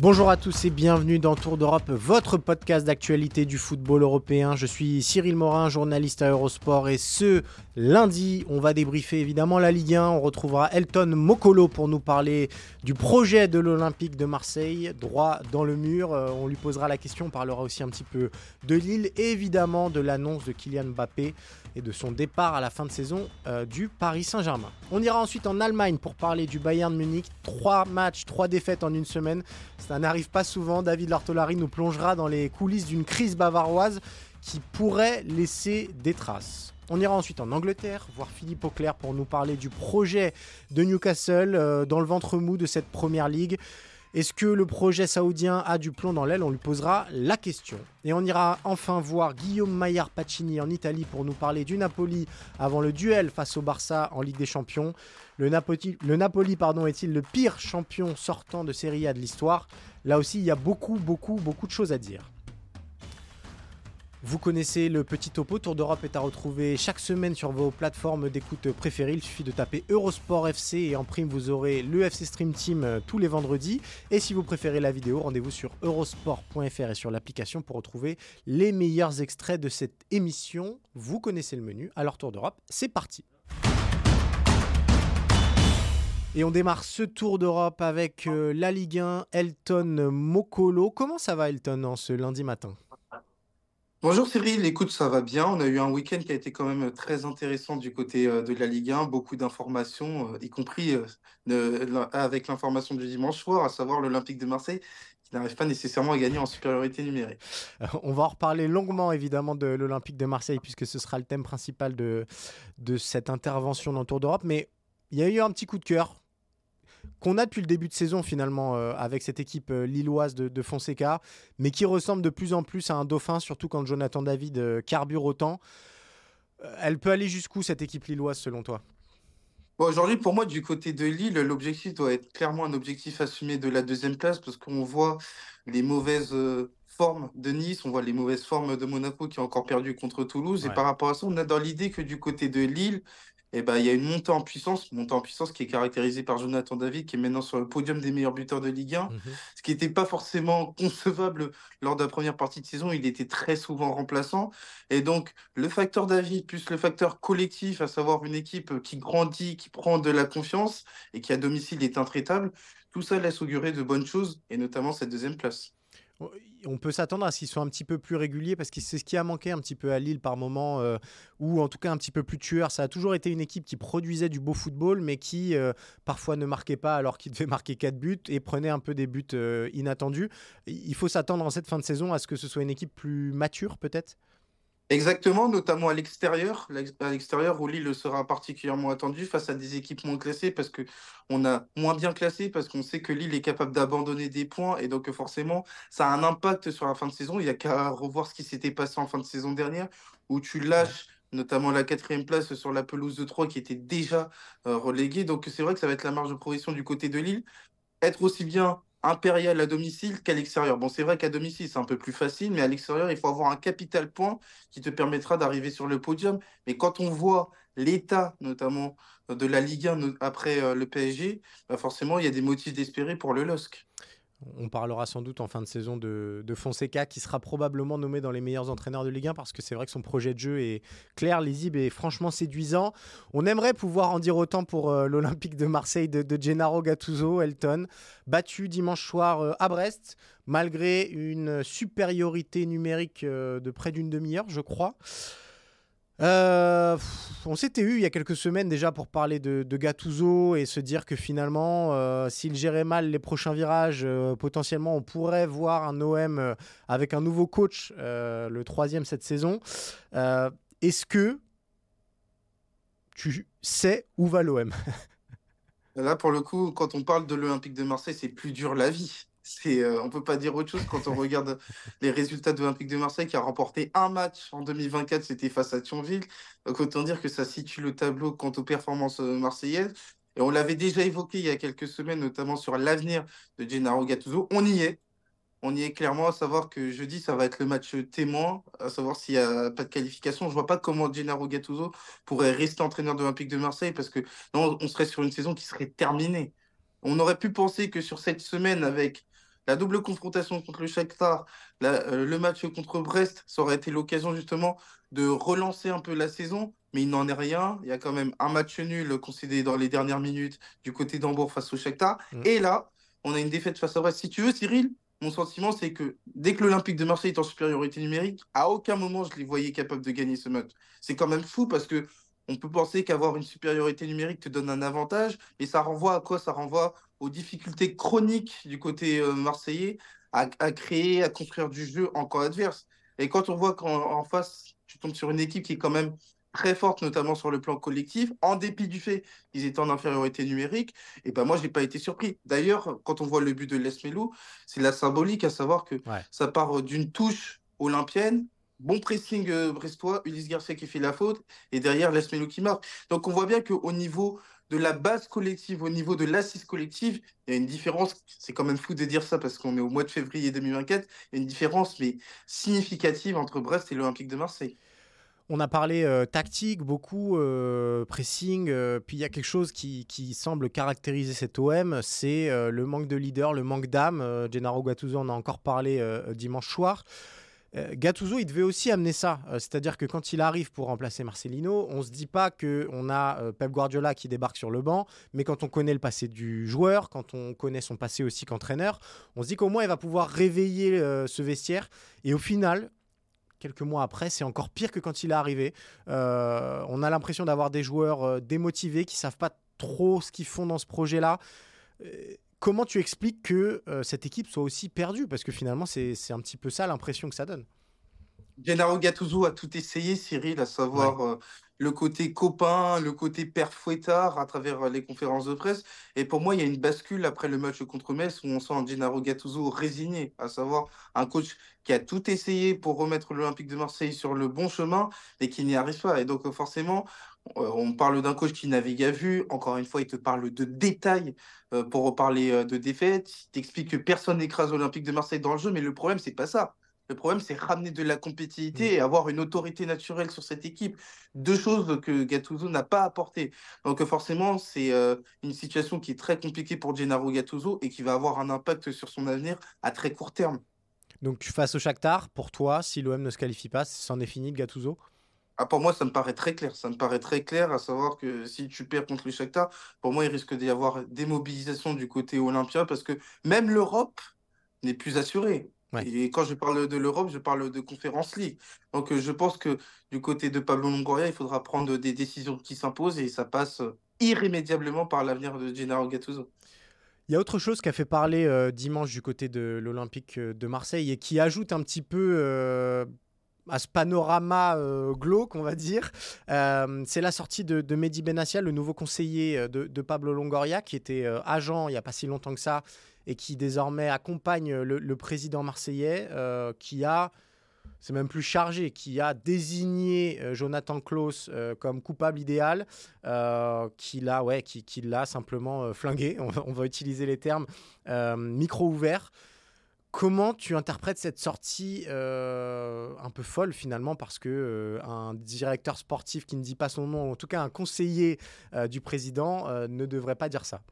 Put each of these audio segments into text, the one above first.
Bonjour à tous et bienvenue dans Tour d'Europe, votre podcast d'actualité du football européen. Je suis Cyril Morin, journaliste à Eurosport et ce lundi, on va débriefer évidemment la Ligue 1. On retrouvera Elton Mokolo pour nous parler du projet de l'Olympique de Marseille, droit dans le mur. Euh, On lui posera la question, on parlera aussi un petit peu de Lille et évidemment de l'annonce de Kylian Mbappé et de son départ à la fin de saison euh, du Paris Saint-Germain. On ira ensuite en Allemagne pour parler du Bayern Munich. Trois matchs, trois défaites en une semaine. Ça n'arrive pas souvent. David Lartolari nous plongera dans les coulisses d'une crise bavaroise qui pourrait laisser des traces. On ira ensuite en Angleterre, voir Philippe Auclair pour nous parler du projet de Newcastle euh, dans le ventre mou de cette première ligue. Est-ce que le projet saoudien a du plomb dans l'aile? On lui posera la question. Et on ira enfin voir Guillaume Maillard Pacini en Italie pour nous parler du Napoli avant le duel face au Barça en Ligue des Champions. Le Napoli, est-il le pire champion sortant de Serie A de l'histoire? Là aussi, il y a beaucoup, beaucoup, beaucoup de choses à dire. Vous connaissez le petit topo, Tour d'Europe est à retrouver chaque semaine sur vos plateformes d'écoute préférées. Il suffit de taper Eurosport FC et en prime vous aurez le FC Stream Team euh, tous les vendredis. Et si vous préférez la vidéo, rendez-vous sur eurosport.fr et sur l'application pour retrouver les meilleurs extraits de cette émission. Vous connaissez le menu, alors Tour d'Europe, c'est parti. Et on démarre ce Tour d'Europe avec euh, la Ligue 1, Elton Mokolo. Comment ça va Elton en ce lundi matin? Bonjour Cyril, écoute, ça va bien. On a eu un week-end qui a été quand même très intéressant du côté euh, de la Ligue 1, beaucoup d'informations, euh, y compris euh, avec l'information du dimanche soir, à savoir l'Olympique de Marseille, qui n'arrive pas nécessairement à gagner en supériorité numérique. Euh, On va en reparler longuement évidemment de l'Olympique de Marseille puisque ce sera le thème principal de, de cette intervention dans le Tour d'Europe. Mais il y a eu un petit coup de cœur qu'on a depuis le début de saison finalement euh, avec cette équipe euh, lilloise de, de Fonseca, mais qui ressemble de plus en plus à un dauphin, surtout quand Jonathan David euh, carbure autant. Euh, elle peut aller jusqu'où cette équipe lilloise selon toi? Bon, aujourd'hui, pour moi, du côté de Lille, l'objectif doit être clairement un objectif assumé de la deuxième place, parce qu'on voit les mauvaises euh, formes de Nice, on voit les mauvaises formes de Monaco qui a encore perdu contre Toulouse. Ouais. Et par rapport à ça, on a dans l'idée que du côté de Lille, eh ben, il y a une montée en puissance, montée en puissance qui est caractérisée par Jonathan David, qui est maintenant sur le podium des meilleurs buteurs de Ligue 1 ce qui n'était pas forcément concevable lors de la première partie de saison. Il était très souvent remplaçant. Et donc, le facteur David plus le facteur collectif, à savoir une équipe qui grandit, qui prend de la confiance et qui à domicile est intraitable, tout ça laisse augurer de bonnes choses, et notamment cette deuxième place. On peut s'attendre à ce qu'ils soient un petit peu plus réguliers parce que c'est ce qui a manqué un petit peu à Lille par moment, euh, ou en tout cas un petit peu plus tueur. Ça a toujours été une équipe qui produisait du beau football, mais qui euh, parfois ne marquait pas alors qu'il devait marquer 4 buts et prenait un peu des buts euh, inattendus. Il faut s'attendre en cette fin de saison à ce que ce soit une équipe plus mature peut-être? Exactement, notamment à l'extérieur, l'ex- à l'extérieur où Lille sera particulièrement attendu face à des équipes moins classées parce que on a moins bien classé parce qu'on sait que Lille est capable d'abandonner des points et donc forcément ça a un impact sur la fin de saison. Il y a qu'à revoir ce qui s'était passé en fin de saison dernière où tu lâches notamment la quatrième place sur la pelouse de Troyes qui était déjà euh, reléguée. Donc c'est vrai que ça va être la marge de progression du côté de Lille. Être aussi bien impérial à domicile qu'à l'extérieur. Bon, c'est vrai qu'à domicile, c'est un peu plus facile, mais à l'extérieur, il faut avoir un capital point qui te permettra d'arriver sur le podium. Mais quand on voit l'état, notamment de la Ligue 1 no- après euh, le PSG, bah forcément, il y a des motifs d'espérer pour le LOSC. On parlera sans doute en fin de saison de, Fonseca qui sera probablement nommé dans les meilleurs entraîneurs de Ligue 1 parce que c'est vrai que son projet de jeu est clair, lisible et franchement séduisant. On aimerait pouvoir en dire autant pour euh, l'Olympique de Marseille de, de Gennaro Gattuso, Elton, battu dimanche soir euh, à Brest malgré une supériorité numérique euh, de près d'une demi-heure, je crois. Euh, on s'était eu il y a quelques semaines déjà pour parler de, Gattuso et se dire que finalement, euh, s'il gérait mal les prochains virages, euh, potentiellement on pourrait voir un OM avec un nouveau coach, le troisième cette saison. Est-ce que tu sais où va l'OM Là, pour le coup, quand on parle de l'Olympique de Marseille, c'est plus dur la vie. C'est, euh, on peut pas dire autre chose quand on regarde les résultats de l'Olympique de Marseille qui a remporté un match en 2024, c'était face à Thionville. Donc autant dire que ça situe le tableau quant aux performances euh, marseillaises. Et on l'avait déjà évoqué il y a quelques semaines, notamment sur l'avenir de Gennaro Gattuso. On y est. On y est clairement, à savoir que jeudi, ça va être le match témoin, à savoir s'il n'y a pas de qualification. Je vois pas comment Gennaro Gattuso pourrait rester entraîneur de l'Olympique de Marseille parce que non, on serait sur une saison qui serait terminée. On aurait pu penser que sur cette semaine, avec la double confrontation contre le Shakhtar, euh, le match contre Brest, ça aurait été l'occasion justement de relancer un peu la saison, mais il n'en est rien. Il y a quand même un match nul concédé dans les dernières minutes du côté d'Hambourg face au Shakhtar. Mm. Et là, on a une défaite face à Brest. Si tu veux, Cyril, mon sentiment, c'est que dès que l'Olympique de Marseille est en supériorité numérique, à aucun moment je les voyais capables de gagner ce match. C'est quand même fou parce que on peut penser qu'avoir une supériorité numérique te donne un avantage, et ça renvoie à quoi? Ça renvoie aux difficultés chroniques du côté euh, marseillais à, créer, à construire du jeu en camp adverse. Et quand on voit qu'en face, tu tombes sur une équipe qui est quand même très forte, notamment sur le plan collectif, en dépit du fait qu'ils étaient en infériorité numérique, et ben moi, je n'ai pas été surpris. D'ailleurs, quand on voit le but de Lesmelou, c'est la symbolique, à savoir que ça part d'une touche olympienne Bon pressing euh, brestois, Ulysse Garcia qui fait la faute, et derrière Lesmelo qui marque. Donc on voit bien qu'au niveau de la base collective, au niveau de l'assise collective, il y a une différence, c'est quand même fou de dire ça parce qu'on est au mois de février 2024, il y a une différence mais significative entre Brest et l'Olympique de Marseille. On a parlé euh, tactique, beaucoup euh, pressing, puis il y a quelque chose qui, qui semble caractériser cet OM, c'est le manque de leader, le manque d'âme. Gennaro Gattuso en a encore parlé dimanche soir. Euh, Gattuso, il devait aussi amener ça. Euh, c'est-à-dire que quand il arrive pour remplacer Marcelino, on ne se dit pas qu'on a euh, Pep Guardiola qui débarque sur le banc, mais quand on connaît le passé du joueur, quand on connaît son passé aussi qu'entraîneur, on se dit qu'au moins il va pouvoir réveiller ce vestiaire. Et au final, quelques mois après, c'est encore pire que quand il est arrivé. on a l'impression d'avoir des joueurs démotivés qui savent pas trop ce qu'ils font dans ce projet-là. Comment tu expliques que euh, cette équipe soit aussi perdue? Parce que finalement, c'est un petit peu ça l'impression que ça donne. Gennaro Gattuso a tout essayé, Cyril, à savoir euh, le côté copain, le côté père fouettard à travers euh, les conférences de presse. Et pour moi, il y a une bascule après le match contre Metz où on sent un Gennaro Gattuso résigné, à savoir un coach qui a tout essayé pour remettre l'Olympique de Marseille sur le bon chemin, mais qui n'y arrive pas. Et donc, forcément, on parle d'un coach qui navigue à vue. Encore une fois, il te parle de détails euh, pour reparler euh, de défaites. Il t'explique que personne n'écrase l'Olympique de Marseille dans le jeu, mais le problème, c'est pas ça. Le problème, c'est ramener de la compétitivité mm. et avoir une autorité naturelle sur cette équipe. Deux choses que Gattuso n'a pas apportées. Donc forcément, c'est une situation qui est très compliquée pour Gennaro Gattuso et qui va avoir un impact sur son avenir à très court terme. Donc face au Shakhtar, pour toi, si l'OM ne se qualifie pas, c'en est fini de Gattuso? Ah, pour moi, ça me paraît très clair. Ça me paraît très clair, à savoir que si tu perds contre le Shakhtar, pour moi, il risque d'y avoir des mobilisations du côté olympien parce que même l'Europe n'est plus assurée. Et quand je parle de l'Europe, je parle de Conférence League. Donc, euh, je pense que du côté de Pablo Longoria, il faudra prendre des décisions qui s'imposent et ça passe irrémédiablement par l'avenir de Gennaro Gattuso. Il y a autre chose qui a fait parler euh, dimanche du côté de l'Olympique euh, de Marseille et qui ajoute un petit peu à ce panorama euh, glauque, on va dire. Euh, c'est la sortie de, de Mehdi Benassia, le nouveau conseiller euh, de, Pablo Longoria, qui était agent il n'y a pas si longtemps que ça, et qui désormais accompagne le, président marseillais, qui a, c'est même plus chargé, qui a désigné Jonathan Klaus comme coupable idéal, qui l'a ouais, qui, qui simplement flingué, on va, utiliser les termes, micro ouvert. Comment tu interprètes cette sortie euh, un peu folle finalement parce que euh, un directeur sportif qui ne dit pas son nom, en tout cas un conseiller euh, du président, ne devrait pas dire ça?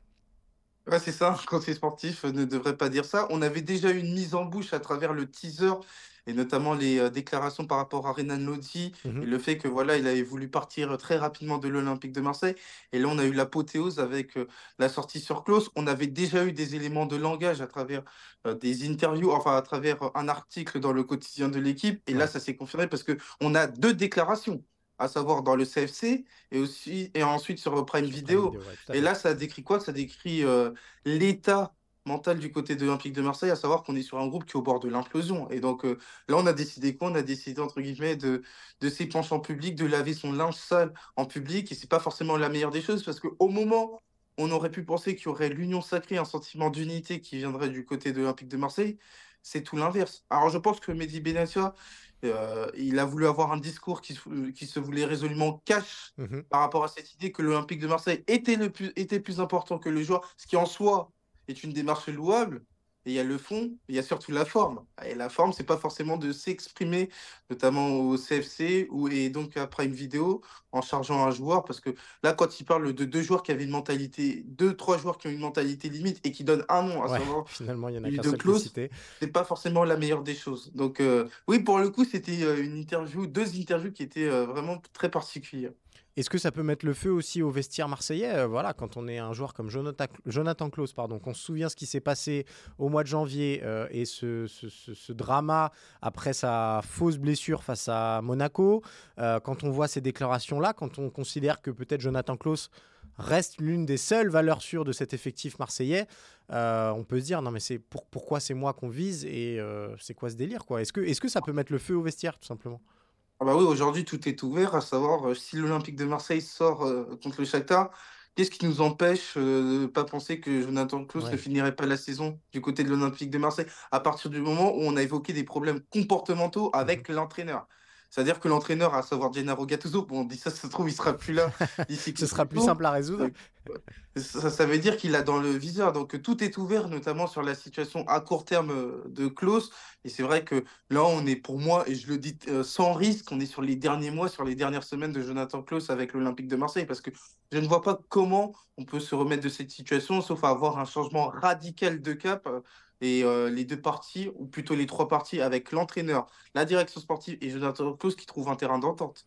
Ouais, c'est ça, un conseiller sportif ne devrait pas dire ça. On avait déjà eu une mise en bouche à travers le teaser et notamment les euh, déclarations par rapport à Renan Lodi mhm. et le fait que voilà, il avait voulu partir très rapidement de l'Olympique de Marseille. Et là, on a eu l'apothéose avec euh, la sortie sur Klaus. On avait déjà eu des éléments de langage à travers euh, des interviews, enfin à travers un article dans le quotidien de l'équipe. Et là, ça s'est confirmé parce que on a deux déclarations. À savoir dans le CFC et aussi et ensuite sur Prime Video. et là, ça décrit quoi? Ça décrit euh, l'état mental du côté de l'Olympique de Marseille, à savoir qu'on est sur un groupe qui est au bord de l'implosion. Et donc euh, là, on a décidé quoi? On a décidé, entre guillemets, de, de s'épancher en public, de laver son linge sale en public. Et c'est pas forcément la meilleure des choses parce qu'au moment on aurait pu penser qu'il y aurait l'union sacrée, un sentiment d'unité qui viendrait du côté de l'Olympique de Marseille. C'est tout l'inverse. Alors je pense que Mehdi Benatia, euh, il a voulu avoir un discours qui, qui se voulait résolument cash mmh par rapport à cette idée que l'Olympique de Marseille était, le plus, était plus important que le joueur, ce qui en soi est une démarche louable il y a le fond, il y a surtout la forme. Et la forme, c'est pas forcément de s'exprimer, notamment au CFC ou, et donc après une vidéo en chargeant un joueur, parce que là, quand il parle de deux joueurs qui avaient une mentalité, deux, trois joueurs qui ont une mentalité limite et qui donnent un nom à savoir finalement, il y en a qu'un seul c'est pas forcément la meilleure des choses. Donc, euh, oui, pour le coup, c'était euh, une interview, deux interviews qui étaient euh, vraiment très particulières. Est-ce que ça peut mettre le feu aussi au vestiaire marseillais euh, Voilà, quand on est un joueur comme Jonathan, Klaus, pardon, qu'on se souvient ce qui s'est passé au mois de janvier euh, et ce, drama après sa fausse blessure face à Monaco, euh, quand on voit ces déclarations-là, quand on considère que peut-être Jonathan Klaus reste l'une des seules valeurs sûres de cet effectif marseillais, on peut se dire non mais c'est pourquoi c'est moi qu'on vise et c'est quoi ce délire Est-ce que, est -ce que ça peut mettre le feu au vestiaire tout simplement? Ah bah oui, aujourd'hui, tout est ouvert, à savoir euh, si l'Olympique de Marseille sort euh, contre le Shakhtar, qu'est-ce qui nous empêche euh, de ne pas penser que Jonathan Klaus ne finirait pas la saison du côté de l'Olympique de Marseille à partir du moment où on a évoqué des problèmes comportementaux avec mmh l'entraîneur? C'est-à-dire que l'entraîneur, à savoir Gennaro Gattuso, bon, on dit ça, ça se trouve, il sera plus là. Ce sera plus simple à résoudre. Ça, veut dire qu'il a dans le viseur. Donc tout est ouvert, notamment sur la situation à court terme euh, de Klaus. Et c'est vrai que là, on est pour moi, et je le dis euh, sans risque, on est sur les derniers mois, sur les dernières semaines de Jonathan Klaus avec l'Olympique de Marseille, parce que je ne vois pas comment on peut se remettre de cette situation, sauf à avoir un changement radical de cap. Et euh, les deux parties, ou plutôt les trois parties, avec l'entraîneur, la direction sportive et Jonathan Klaus qui trouvent un terrain d'entente.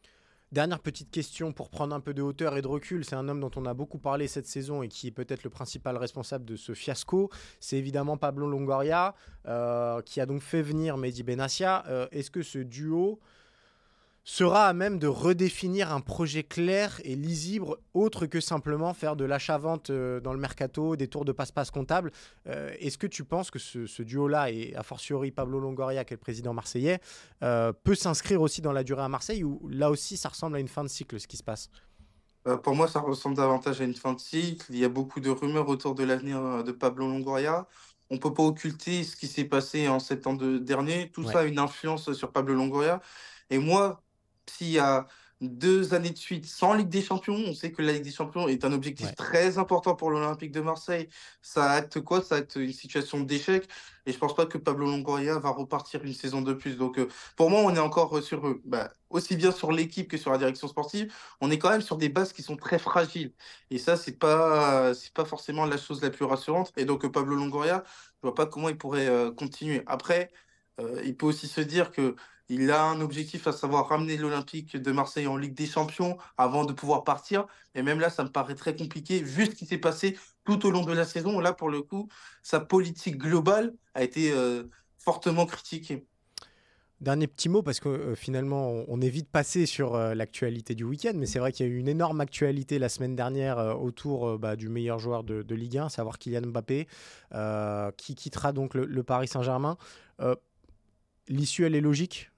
Dernière petite question pour prendre un peu de hauteur et de recul. C'est un homme dont on a beaucoup parlé cette saison et qui est peut-être le principal responsable de ce fiasco. C'est évidemment Pablo Longoria euh, qui a donc fait venir Mehdi Benassia. Euh, est-ce que ce duo sera à même de redéfinir un projet clair et lisible autre que simplement faire de l'achat-vente euh, dans le mercato, des tours de passe-passe comptable. Euh, est-ce que tu penses que ce, duo-là, et a fortiori Pablo Longoria, qui est le président marseillais, euh, peut s'inscrire aussi dans la durée à Marseille ou là aussi ça ressemble à une fin de cycle ce qui se passe? Pour moi, ça ressemble davantage à une fin de cycle. Il y a beaucoup de rumeurs autour de l'avenir de Pablo Longoria. On ne peut pas occulter ce qui s'est passé en septembre dernier. Tout ça a une influence sur Pablo Longoria. Et moi, s'il y a deux années de suite sans Ligue des Champions, on sait que la Ligue des Champions est un objectif très important pour l'Olympique de Marseille. Ça acte quoi? Ça acte une situation d'échec. Et je pense pas que Pablo Longoria va repartir une saison de plus. Donc, euh, pour moi, on est encore euh, sur eux. Bah, aussi bien sur l'équipe que sur la direction sportive, on est quand même sur des bases qui sont très fragiles. Et ça, c'est pas, c'est pas forcément la chose la plus rassurante. Et donc, Pablo Longoria, je vois pas comment il pourrait euh, continuer. Après, il peut aussi se dire que il a un objectif à savoir ramener l'Olympique de Marseille en Ligue des Champions avant de pouvoir partir. Et même là, ça me paraît très compliqué vu ce qui s'est passé tout au long de la saison. Là, pour le coup, sa politique globale a été euh, fortement critiquée. Dernier petit mot, parce que euh, finalement, on, est vite passé sur euh, l'actualité du week-end, mais c'est vrai qu'il y a eu une énorme actualité la semaine dernière autour bah, du meilleur joueur de, Ligue 1, à savoir Kylian Mbappé, qui quittera donc le Paris Saint-Germain. L'issue, elle est logique?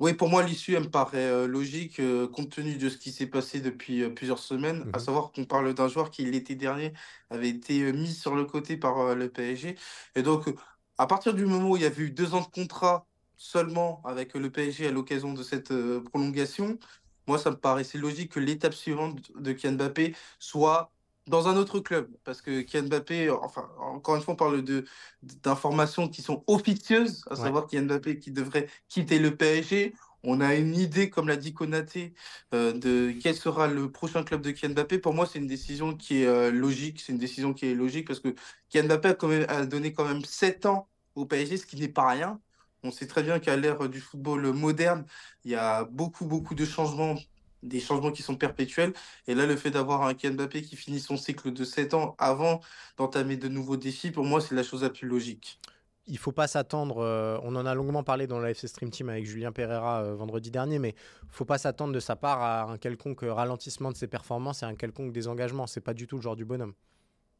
Oui, pour moi, l'issue, elle me paraît euh, logique, euh, compte tenu de ce qui s'est passé depuis euh, plusieurs semaines, à mhm. savoir qu'on parle d'un joueur qui, l'été dernier, avait été mis sur le côté par le PSG. Et donc, à partir du moment où il y avait eu deux ans de contrat seulement avec le PSG à l'occasion de cette prolongation, moi, ça me paraissait logique que l'étape suivante de Kylian Mbappé soit dans un autre club. Parce que Kylian Mbappé, enfin, encore une fois, on parle de, d'informations qui sont officieuses, à savoir Kylian Mbappé qui devrait quitter le PSG. On a une idée, comme l'a dit Konaté, euh, de quel sera le prochain club de Kylian Mbappé. Pour moi, c'est une décision qui est euh, logique. C'est une décision qui est logique parce que Kylian Mbappé a, quand même, a donné quand même 7 ans au PSG, ce qui n'est pas rien. On sait très bien qu'à l'ère du football moderne, il y a beaucoup, beaucoup de changements des changements qui sont perpétuels. Et là, le fait d'avoir un Kylian Mbappé qui finit son cycle de 7 ans avant d'entamer de nouveaux défis, pour moi, c'est la chose la plus logique. il faut pas s'attendre. euh, on en a longuement parlé dans la FC Stream Team avec Julien Pereira euh, vendredi dernier, mais faut pas s'attendre de sa part à un quelconque ralentissement de ses performances et un quelconque désengagement. C'est pas du tout le genre du bonhomme.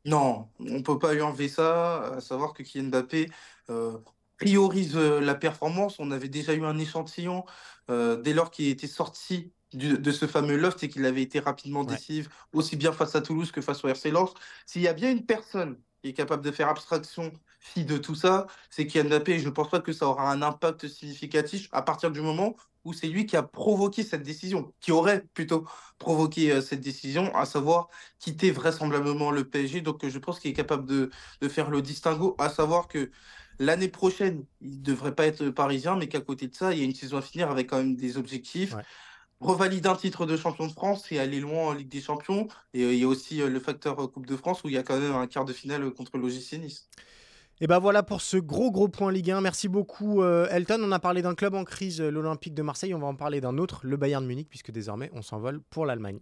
Non, on peut pas lui enlever ça, à savoir que Kylian Mbappé euh, priorise euh, la performance. On avait déjà eu un échantillon euh, dès lors qu'il était sorti du- de ce fameux loft et qu'il avait été rapidement Ouais. décisif, aussi bien face à Toulouse que face au RC Lens. S'il y a bien une personne qui est capable de faire abstraction fille de tout ça, c'est Kylian Mbappé. Je ne pense pas que ça aura un impact significatif à partir du moment où c'est lui qui a provoqué cette décision, qui aurait plutôt provoqué euh, cette décision, à savoir quitter vraisemblablement le PSG. Donc, je pense qu'il est capable de, de faire le distinguo, à savoir que l'année prochaine, il ne devrait pas être parisien, mais qu'à côté de ça, il y a une saison à finir avec quand même des objectifs. Ouais. Revalider un titre de champion de France et aller loin en Ligue des Champions. Et euh, il y a aussi euh, le facteur euh, Coupe de France où il y a quand même un quart de finale contre l'OGC Nice. Et ben voilà pour ce gros gros point Ligue 1. Merci beaucoup Elton. On a parlé d'un club en crise, l'Olympique de Marseille. On va en parler d'un autre, le Bayern de Munich, puisque désormais on s'envole pour l'Allemagne.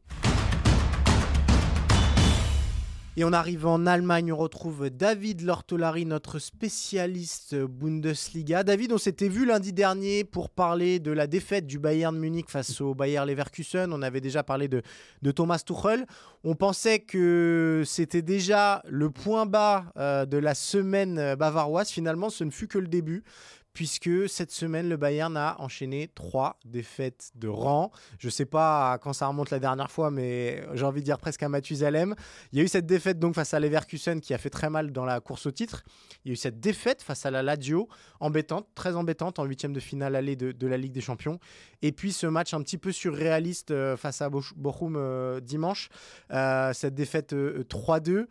Et on arrive en Allemagne, on retrouve David Lortolari, notre spécialiste Bundesliga. David, on s'était vu lundi dernier pour parler de la défaite du Bayern Munich face au Bayer Leverkusen. On avait déjà parlé de, de Thomas Tuchel. On pensait que c'était déjà le point bas euh, de la semaine euh, bavaroise. Finalement, ce ne fut que le début puisque cette semaine, le Bayern a enchaîné trois défaites de rang. Je ne sais pas quand ça remonte la dernière fois, mais j'ai envie de dire presque à Mathusalem. Il y a eu cette défaite donc face à Leverkusen qui a fait très mal dans la course au titre. Il y a eu cette défaite face à la Lazio, embêtante, très embêtante, en huitième de finale allée de, la Ligue des Champions. Et puis ce match un petit peu surréaliste euh, face à Bochum euh, dimanche, euh, cette défaite 3-2.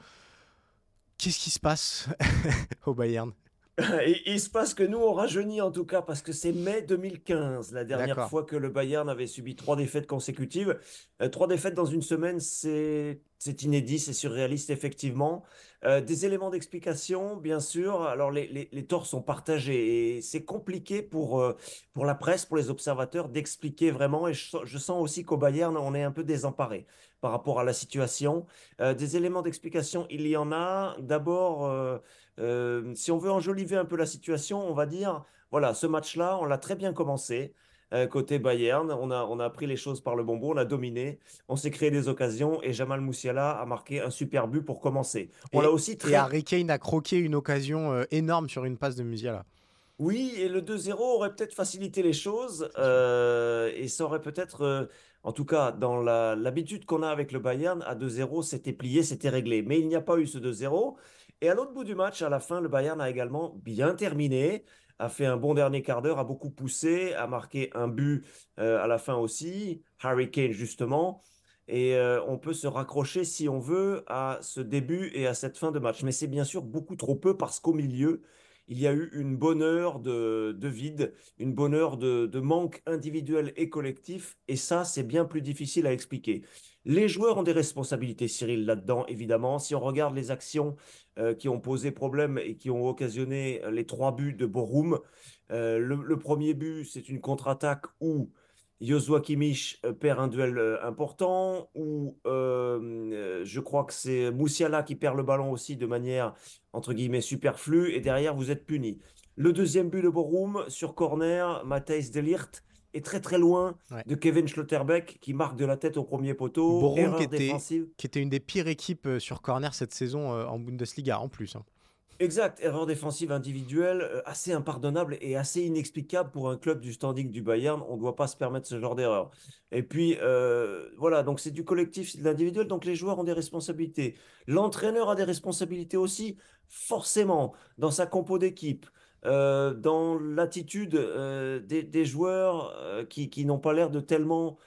Qu'est-ce qui se passe au Bayern? il se passe que nous, on rajeunit en tout cas, parce que c'est mai 2015, la dernière fois que le Bayern avait subi trois défaites consécutives. Euh, trois défaites dans une semaine, c'est inédit, c'est surréaliste, effectivement. Euh, des éléments d'explication, bien sûr. Alors, les, les, les, torts sont partagés et c'est compliqué pour, euh, pour la presse, pour les observateurs, d'expliquer vraiment. Et je, je sens aussi qu'au Bayern, on est un peu désemparé par rapport à la situation. Des éléments d'explication, il y en a. D'abord, euh, si on veut enjoliver un peu la situation, on va dire, voilà, ce match-là, on l'a très bien commencé. Euh, côté Bayern, on a, on a pris les choses par le bon bout, on a dominé, on s'est créé des occasions et Jamal Moussiala a marqué un super but pour commencer. On et, l'a aussi très... Et Harry Kane a croqué une occasion euh, énorme sur une passe de Musiala. Oui, et le 2-0 aurait peut-être facilité les choses et ça aurait peut-être, en tout cas, dans l'habitude qu'on a avec le Bayern, à 2-0, c'était plié, c'était réglé. Mais il n'y a pas eu ce 2-0. Et à l'autre bout du match, à la fin, le Bayern a également bien terminé, a fait un bon dernier quart d'heure, a beaucoup poussé, a marqué un but euh, à la fin aussi, Harry Kane justement. Et euh, on peut se raccrocher, si on veut, à ce début et à cette fin de match. Mais c'est bien sûr beaucoup trop peu parce qu'au milieu, il y a eu une bonne heure de, de vide, une bonne heure de, manque individuel et collectif, et ça, c'est bien plus difficile à expliquer. Les joueurs ont des responsabilités, Cyril, là-dedans, évidemment. Si on regarde les actions qui ont posé problème et qui ont occasionné les trois buts de Borum, euh, le, premier but, c'est une contre-attaque où Joshua Kimmich perd un duel euh, important, euh, je crois que c'est Moussiala qui perd le ballon aussi de manière, entre guillemets, superflue, et derrière, vous êtes puni. Le deuxième but de Borum, sur corner, Matthijs de Ligt est très très loin ouais. de Kevin Schlotterbeck qui marque de la tête au premier poteau. Qui était, défensive. qui était une des pires équipes euh, sur corner cette saison euh, en Bundesliga en plus. Hein. Exact, erreur défensive individuelle euh, assez impardonnable et assez inexplicable pour un club du standing du Bayern. On ne doit pas se permettre ce genre d'erreur. Et puis, euh, voilà, donc c'est du collectif, c'est de l'individuel, donc les joueurs ont des responsabilités. L'entraîneur a des responsabilités aussi, forcément, dans sa compo d'équipe. Euh, dans l'attitude euh, des, joueurs euh, qui, n'ont pas l'air de tellement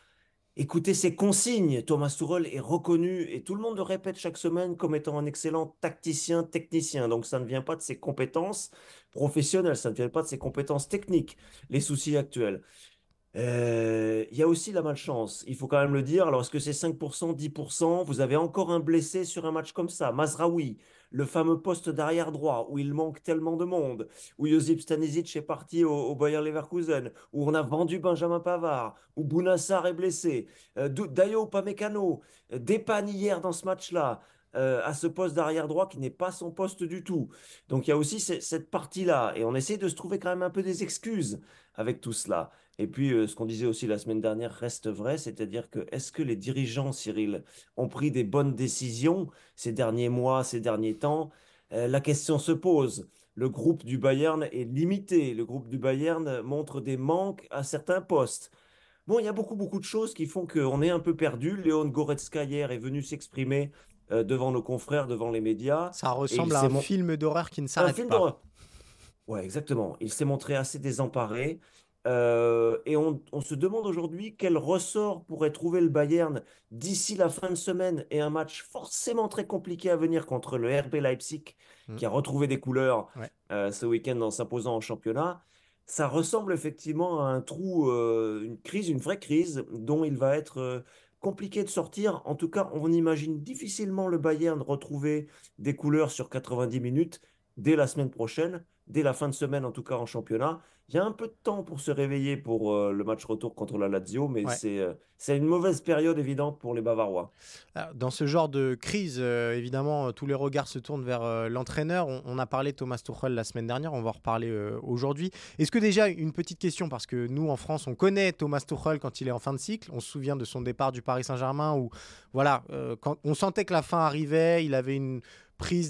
écouter ses consignes. Thomas Tuchel est reconnu et tout le monde le répète chaque semaine comme étant un excellent tacticien, technicien. Donc ça ne vient pas de ses compétences professionnelles, ça ne vient pas de ses compétences techniques, les soucis actuels. Il y a aussi la malchance, il faut quand même le dire. Alors, est-ce que c'est 5%, 10% Vous avez encore un blessé sur un match comme ça? Mazraoui, le fameux poste d'arrière droit où il manque tellement de monde, où Josip Stanisic est parti au, Bayer Leverkusen, où on a vendu Benjamin Pavard, où Bounassar est blessé, euh, Dayo Pamecano, euh, dépanne hier dans ce match-là. euh, à ce poste d'arrière droit qui n'est pas son poste du tout. Donc il y a aussi cette partie-là. Et on essaie de se trouver quand même un peu des excuses avec tout cela. Et puis, euh, ce qu'on disait aussi la semaine dernière reste vrai, c'est-à-dire que est-ce que les dirigeants, Cyril, ont pris des bonnes décisions ces derniers mois, ces derniers temps? Euh, La question se pose. Le groupe du Bayern est limité. Le groupe du Bayern montre des manques à certains postes. Bon, il y a beaucoup, beaucoup de choses qui font qu'on est un peu perdu. Léon Goretzka hier est venu s'exprimer euh, devant nos confrères, devant les médias. Ça ressemble à un film d'horreur qui ne s'arrête pas. Ouais, exactement. Il s'est montré assez désemparé. Euh, et on, se demande aujourd'hui quel ressort pourrait trouver le Bayern d'ici la fin de semaine et un match forcément très compliqué à venir contre le RB Leipzig mmh. qui a retrouvé des couleurs euh, ce week-end en s'imposant en championnat. Ça ressemble effectivement à un trou, une crise, une vraie crise dont il va être compliqué de sortir. En tout cas, on imagine difficilement le Bayern retrouver des couleurs sur 90 minutes dès la semaine prochaine, dès la fin de semaine en tout cas en championnat. Il y a un peu de temps pour se réveiller pour euh, le match retour contre la Lazio, mais euh, c'est une mauvaise période évidente pour les Bavarois. Dans ce genre de crise, euh, évidemment, tous les regards se tournent vers l'entraîneur. On, a parlé de Thomas Tuchel la semaine dernière, on va en reparler aujourd'hui. Est-ce que déjà, une petite question, parce que nous en France, on connaît Thomas Tuchel quand il est en fin de cycle, on se souvient de son départ du Paris Saint-Germain où voilà, quand on sentait que la fin arrivait, il avait une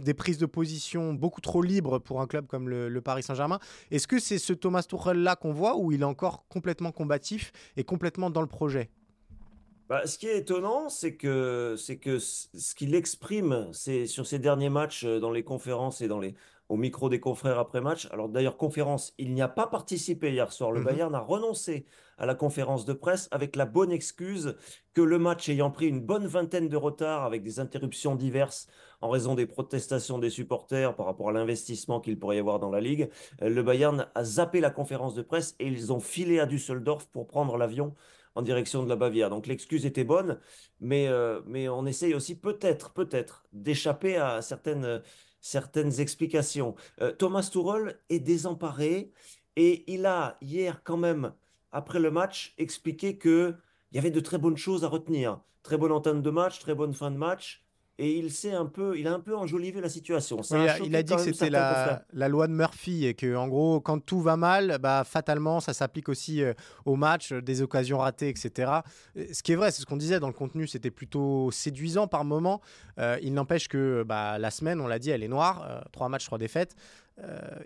des prises de position beaucoup trop libres pour un club comme le, Paris Saint-Germain. Est-ce que c'est ce Thomas Tuchel-là qu'on voit ou il est encore complètement combatif et complètement dans le projet? Bah, ce qui est étonnant, c'est que, c'est que ce qu'il exprime c'est sur ses derniers matchs euh, dans les conférences et dans les, au micro des confrères après match. Alors d'ailleurs, conférence, il n'y a pas participé hier soir. Le mhm. Bayern a renoncé à la conférence de presse avec la bonne excuse que le match ayant pris une bonne vingtaine de retard avec des interruptions diverses en raison des protestations des supporters par rapport à l'investissement qu'il pourrait y avoir dans la Ligue, euh, le Bayern a zappé la conférence de presse et ils ont filé à Düsseldorf pour prendre l'avion en direction de la Bavière. Donc l'excuse était bonne, mais, euh, mais on essaye aussi peut-être, peut-être, d'échapper à certaines certaines explications. Euh, Thomas Tuchel est désemparé et il a hier quand même, après le match, expliqué qu'il y avait de très bonnes choses à retenir. Très bonne entente de match, très bonne fin de match et il s'est un peu, il a un peu enjolivé la situation. il, a, dit que c'était la, loi de Murphy et que en gros, quand tout va mal, bah fatalement, ça s'applique aussi euh, au match, euh, des occasions ratées, etc. Euh, ce qui est vrai, c'est ce qu'on disait dans le contenu, c'était plutôt séduisant par moment. il n'empêche que bah, la semaine, on l'a dit, elle est noire, trois matchs, trois défaites.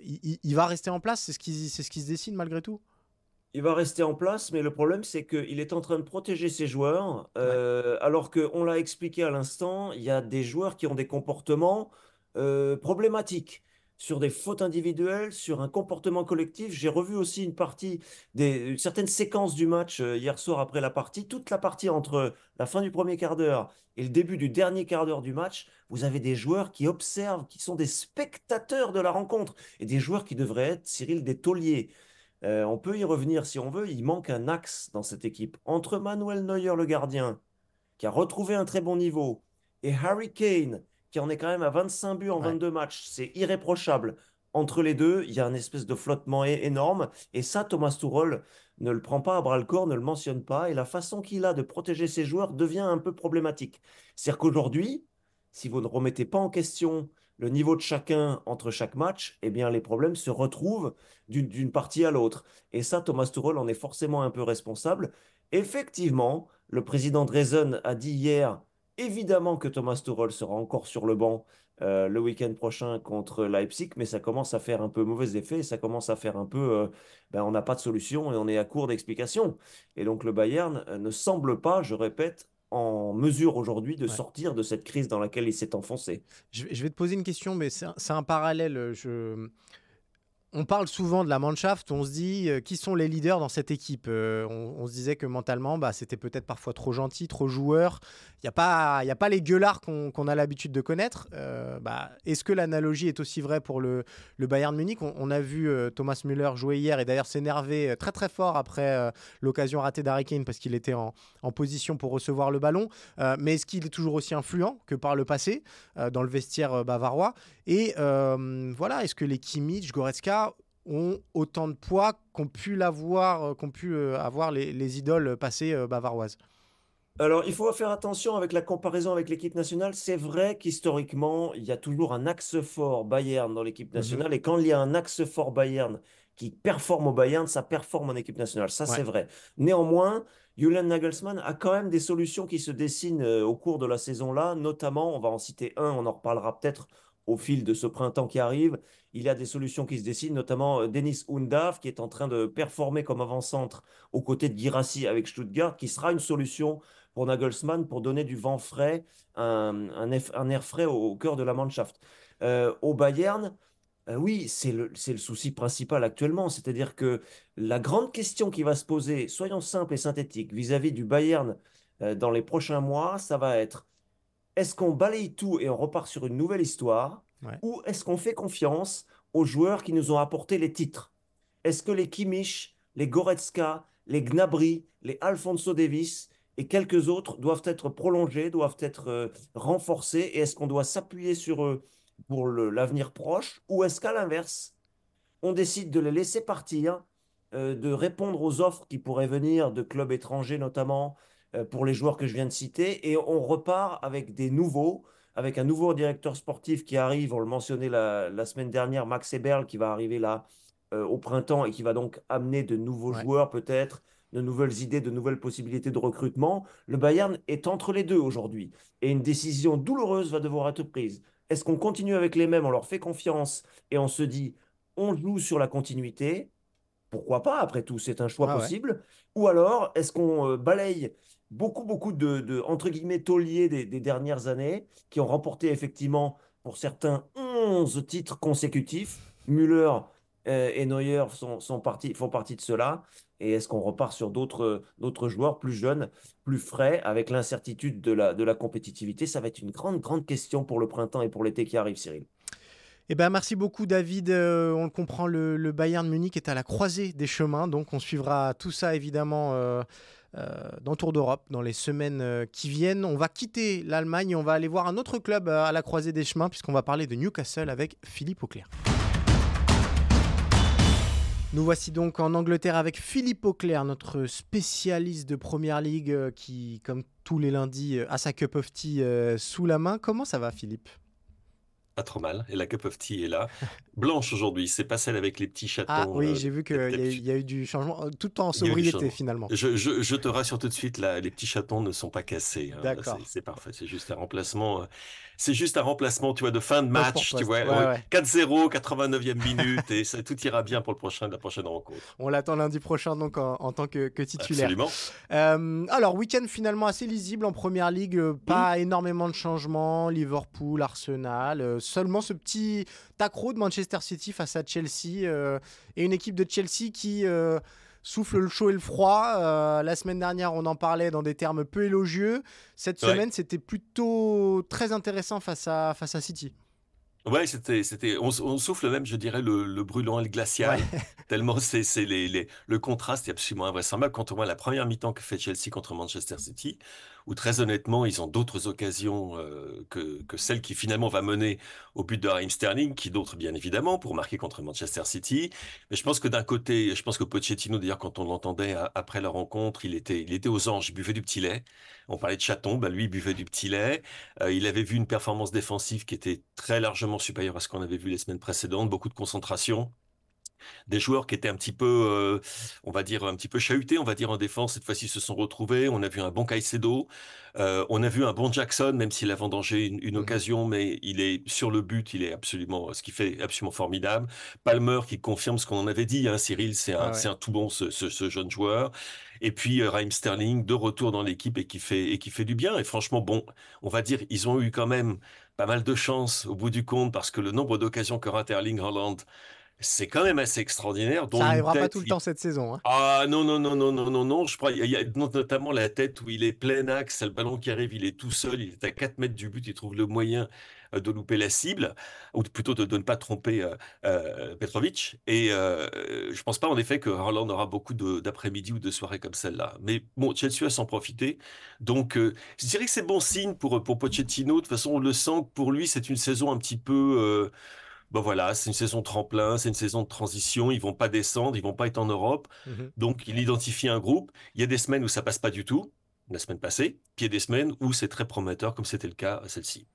Il, il, va rester en place, c'est ce qui, c'est ce qui se dessine malgré tout? Il va rester en place, mais le problème, c'est qu'il est en train de protéger ses joueurs, euh, alors qu'on l'a expliqué à l'instant, il y a des joueurs qui ont des comportements euh, problématiques sur des fautes individuelles, sur un comportement collectif. J'ai revu aussi une partie, des, certaines séquences du match euh, hier soir après la partie. Toute la partie entre la fin du premier quart d'heure et le début du dernier quart d'heure du match, vous avez des joueurs qui observent, qui sont des spectateurs de la rencontre, et des joueurs qui devraient être, Cyril, des tauliers. Euh, on peut y revenir si on veut. Il manque un axe dans cette équipe. Entre Manuel Neuer, le gardien, qui a retrouvé un très bon niveau, et Harry Kane, qui en est quand même à 25 buts en 22 matchs, c'est irréprochable. Entre les deux, il y a un espèce de flottement énorme. Et ça, Thomas Tuchel ne le prend pas à bras le corps, ne le mentionne pas. Et la façon qu'il a de protéger ses joueurs devient un peu problématique. C'est-à-dire qu'aujourd'hui, si vous ne remettez pas en question le niveau de chacun entre chaque match, eh bien les problèmes se retrouvent d'une partie à l'autre. Et ça, Thomas Tuchel en est forcément un peu responsable. Effectivement, le président Drezen a dit hier, évidemment que Thomas Tuchel sera encore sur le banc euh, le week-end prochain contre Leipzig, mais ça commence à faire un peu mauvais effet, ça commence à faire un peu, euh, ben, on n'a pas de solution et on est à court d'explications. Et donc le Bayern euh, ne semble pas, je répète, en mesure aujourd'hui de sortir de cette crise dans laquelle il s'est enfoncé? Je, vais te poser une question, mais c'est un, un, parallèle. Je, on parle souvent de la Mannschaft, on se dit euh, qui sont les leaders dans cette équipe. Euh, on, se disait que mentalement, bah, c'était peut-être parfois trop gentil, trop joueur. Il n'y a, pas, y a pas les gueulards qu'on a l'habitude de connaître. Euh, bah, est-ce que l'analogie est aussi vraie pour le, Bayern Munich? On, a vu Thomas Müller jouer hier et d'ailleurs s'énerver très très fort après l'occasion ratée d'Harry Kane parce qu'il était en, position pour recevoir le ballon. mais est-ce qu'il est toujours aussi influent que par le passé dans le vestiaire bavarois? Et voilà, est-ce que les Kimmich, Goretzka, ont autant de poids qu'ont pu euh, pu euh, avoir les, idoles passées euh, bavaroises. Alors, il faut faire attention avec la comparaison avec l'équipe nationale. C'est vrai qu'historiquement, il y a toujours un axe fort Bayern dans l'équipe Mhm. nationale. Et quand il y a un axe fort Bayern qui performe au Bayern, ça performe en équipe nationale. Ça, Ouais. c'est vrai. Néanmoins, Julian Nagelsmann a quand même des solutions qui se dessinent au cours de la saison-là. Notamment, on va en citer un, on en reparlera peut-être au fil de ce printemps qui arrive. Il y a des solutions qui se dessinent, notamment euh, Dennis Undav, qui est en train de performer comme avant-centre aux côtés de Guirassi avec Stuttgart, qui sera une solution pour Nagelsmann pour donner du vent frais, un, air frais au, cœur de la Mannschaft. Euh, au Bayern, euh, oui, c'est le, souci principal actuellement. C'est-à-dire que la grande question qui va se poser, soyons simples et synthétiques, vis-à-vis du Bayern dans les prochains mois, ça va être est-ce qu'on balaye tout et on repart sur une nouvelle histoire Ouais. ou est-ce qu'on fait confiance aux joueurs qui nous ont apporté les titres? Est-ce que les Kimmich, les Goretzka, les Gnabry, les Alfonso Davis et quelques autres doivent être prolongés, doivent être euh, renforcés et est-ce qu'on doit s'appuyer sur eux pour l'avenir proche ou est-ce qu'à l'inverse, on décide de les laisser partir, euh, de répondre aux offres qui pourraient venir de clubs étrangers notamment pour les joueurs que je viens de citer, et on repart avec des nouveaux, avec un nouveau directeur sportif qui arrive, on le mentionnait la, la semaine dernière, Max Eberl, qui va arriver là euh, au printemps et qui va donc amener de nouveaux Ouais. joueurs peut-être, de nouvelles idées, de nouvelles possibilités de recrutement. Le Bayern est entre les deux aujourd'hui, et une décision douloureuse va devoir être prise. Est-ce qu'on continue avec les mêmes, on leur fait confiance et on se dit, on joue sur la continuité pourquoi pas, après tout, c'est un choix Ah ouais. possible. Ou alors, est-ce qu'on euh, balaye beaucoup, beaucoup de, de, entre guillemets, tauliers des, dernières années, qui ont remporté effectivement, pour certains, 11 titres consécutifs. Müller euh, et Neuer font partie de cela. Et est-ce qu'on repart sur d'autres d'autres joueurs plus jeunes, plus frais, avec l'incertitude de la, de la compétitivité? Ça va être une grande, grande question pour le printemps et pour l'été qui arrive, Cyril. Eh ben, merci beaucoup, David. Euh, on le comprend, le, Bayern Munich est à la croisée des chemins. Donc, on suivra tout ça, évidemment, euh, euh, dans Tour d'Europe dans les semaines euh, qui viennent. On va quitter l'Allemagne on va aller voir un autre club à la croisée des chemins, puisqu'on va parler de Newcastle avec Philippe Auclair. Nous voici donc en Angleterre avec Philippe Auclair, notre spécialiste de Première Ligue qui, comme tous les lundis, a sa cup of tea sous la main. Comment ça va, Philippe? Pas trop mal. Et la cup of tea est là. Blanche aujourd'hui, c'est pas celle avec les petits chatons. Ah oui, euh, j'ai vu qu'il y, y a eu du changement, euh, tout en sobriété finalement. Je, je- je te rassure tout de suite, là, les petits chatons ne sont pas cassés. hein. D'accord. C'est- C'est parfait. C'est juste un remplacement. C'est juste un remplacement, tu vois, de fin de Poste match. Tu vois, Ouais, ouais, ouais. 4-0, 89e minute, et ça, tout ira bien pour le prochain, la prochaine rencontre. On l'attend lundi prochain donc en, en tant que, que titulaire. Absolument. Euh, alors, week-end finalement assez lisible en première ligue, euh, pas énormément de changements. Liverpool, Arsenal, euh, seulement ce petit accro de Manchester City face à Chelsea euh, et une équipe de Chelsea qui souffle le chaud et le froid. Euh, la semaine dernière, on en parlait dans des termes peu élogieux. Cette Ouais. semaine, c'était plutôt très intéressant face à, face à City. Ouais, c'était, c'était, on, on souffle même, je dirais, le, le brûlant et le glacial, tellement c'est, c'est les, les- le contraste est absolument invraisemblable quand on voit la première mi-temps que fait Chelsea contre Manchester City, où très honnêtement, ils ont d'autres occasions euh, que, que celle qui finalement va mener au but de Raheem Sterling, qui d'autres bien évidemment, pour marquer contre Manchester City. Mais je pense que d'un côté, je pense que Pochettino, d'ailleurs, quand on l'entendait après la rencontre, il était, il était aux anges, il buvait du petit lait. On parlait de chaton, bah lui, buvait du petit lait. Euh, il avait vu une performance défensive qui était très largement supérieure à ce qu'on avait vu les semaines précédentes, beaucoup de concentration. Des joueurs qui étaient un petit peu, euh, on va dire, un petit peu chahutés, on va dire en défense. Cette fois-ci, se sont retrouvés. On a vu un bon Caicedo. Euh, on a vu un bon Jackson, même s'il a vendangé une, une Mhm. occasion, mais il est sur le but. Il est absolument, ce qui fait absolument formidable. Palmer qui confirme ce qu'on en avait dit. Hein, Cyril, c'est un, Ah ouais. un tout bon ce, ce- ce jeune joueur. Et puis euh, Raheem Sterling de retour dans l'équipe et qui fait et qui fait du bien. Et franchement, bon, on va dire, ils ont eu quand même pas mal de chance au bout du compte parce que le nombre d'occasions qu'aura Erling Haaland, c'est quand même assez extraordinaire. dont Ça une arrivera pas tout le il- temps cette saison. hein. Ah non, non, non, non, non, non, non, je crois, il y a, a notamment la tête où il est plein axe, le ballon qui arrive, il est tout seul, il est à 4 mètres du but, il trouve le moyen euh, de louper la cible, ou plutôt de, de ne pas tromper euh, euh, Petrovic. Et euh, je pense pas en effet que Haaland aura beaucoup d'après-midi ou de soirées comme celle-là. Mais bon, Chelsea va s'en profiter. Donc, euh, je dirais que c'est bon signe pour, pour Pochettino. De toute façon, on le sent que pour lui, c'est une saison un petit peu... ben voilà, c'est une saison tremplin, c'est une saison de transition. Ils vont pas descendre, ils vont pas être en Europe. Mhm. Donc, il identifie un groupe. Il y a des semaines où ça passe pas du tout. la semaine passée, puis il y a des semaines où c'est très prometteur, comme c'était le cas celle-ci.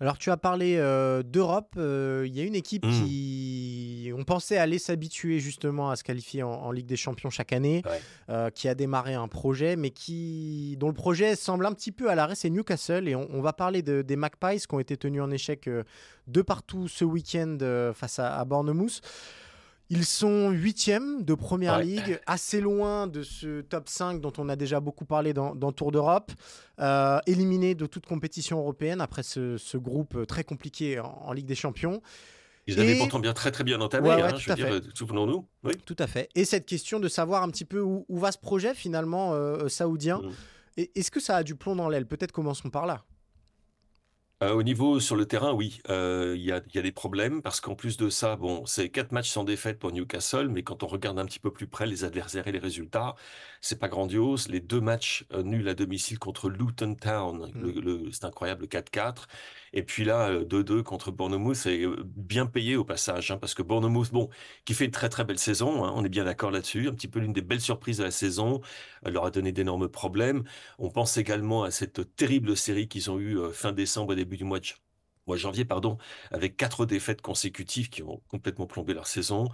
Alors tu as parlé euh, d'Europe, euh, il y a une équipe Mm. qui, on pensait aller s'habituer justement à se qualifier en, en Ligue des Champions chaque année, Ouais. euh, qui a démarré un projet, mais qui, dont le projet semble un petit peu à l'arrêt, c'est Newcastle, et on, on va parler de- des Magpies qui ont été tenus en échec de partout ce week-end face à, à Bournemouth. Ils sont huitièmes de Première Ouais. Ligue, assez loin de ce top 5 dont on a déjà beaucoup parlé dans, dans Tour d'Europe, euh, éliminés de toute compétition européenne après ce, ce groupe très compliqué en, en Ligue des Champions. Ils avaient Et- pourtant bien très très bien entamé, Ouais, ouais, hein, tout je veux dire, euh, souvenons-nous. Oui. Tout à fait. Et cette question de savoir un petit peu où, où va ce projet finalement euh, saoudien. Et Est-ce que ça a du plomb dans l'aile? Peut-être commençons par là. Euh, au niveau sur le terrain, oui, euh, il y a, il y a des problèmes parce qu'en plus de ça, bon, c'est quatre matchs sans défaite pour Newcastle, mais quand on regarde un petit peu plus près les adversaires et les résultats, c'est pas grandiose. Les deux matchs euh, nuls à domicile contre Luton Town, Mm. le, le- c'est incroyable, 4-4. Et puis là, euh, 2-2 contre Bournemouth, c'est euh, bien payé au passage, hein, parce que Bournemouth, bon, qui fait une très très belle saison, hein, on est bien d'accord là-dessus, un petit peu l'une des belles surprises de la saison, elle leur a donné d'énormes problèmes. On pense également à cette terrible série qu'ils ont eue euh, fin décembre et début du mois de, mois janvier, pardon, avec quatre défaites consécutives qui ont complètement plombé leur saison.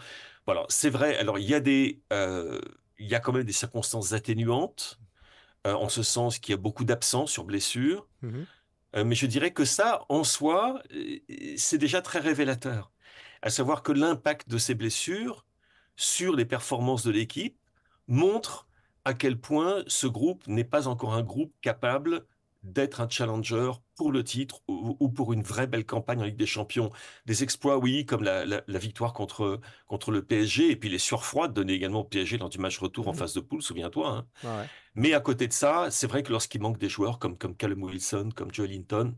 Voilà, c'est vrai. Alors il y a des, euh, il y a quand même des circonstances atténuantes, euh, en ce sens qu'il y a beaucoup d'absents sur blessure. Euh, mais je dirais que ça, en soi, euh, c'est déjà très révélateur. À savoir que l'impact de ces blessures sur les performances de l'équipe montre à quel point ce groupe n'est pas encore un groupe capable d'être un challenger pour le titre ou, ou pour une vraie belle campagne en Ligue des Champions. Des exploits, oui, comme la, la- la victoire contre, contre le PSG et puis les surfroides données également au PSG lors du match retour en phase de poule, souviens-toi. hein. Ouais. Mais à côté de ça, c'est vrai que lorsqu'il manque des joueurs comme, comme Callum Wilson, comme Joe Linton,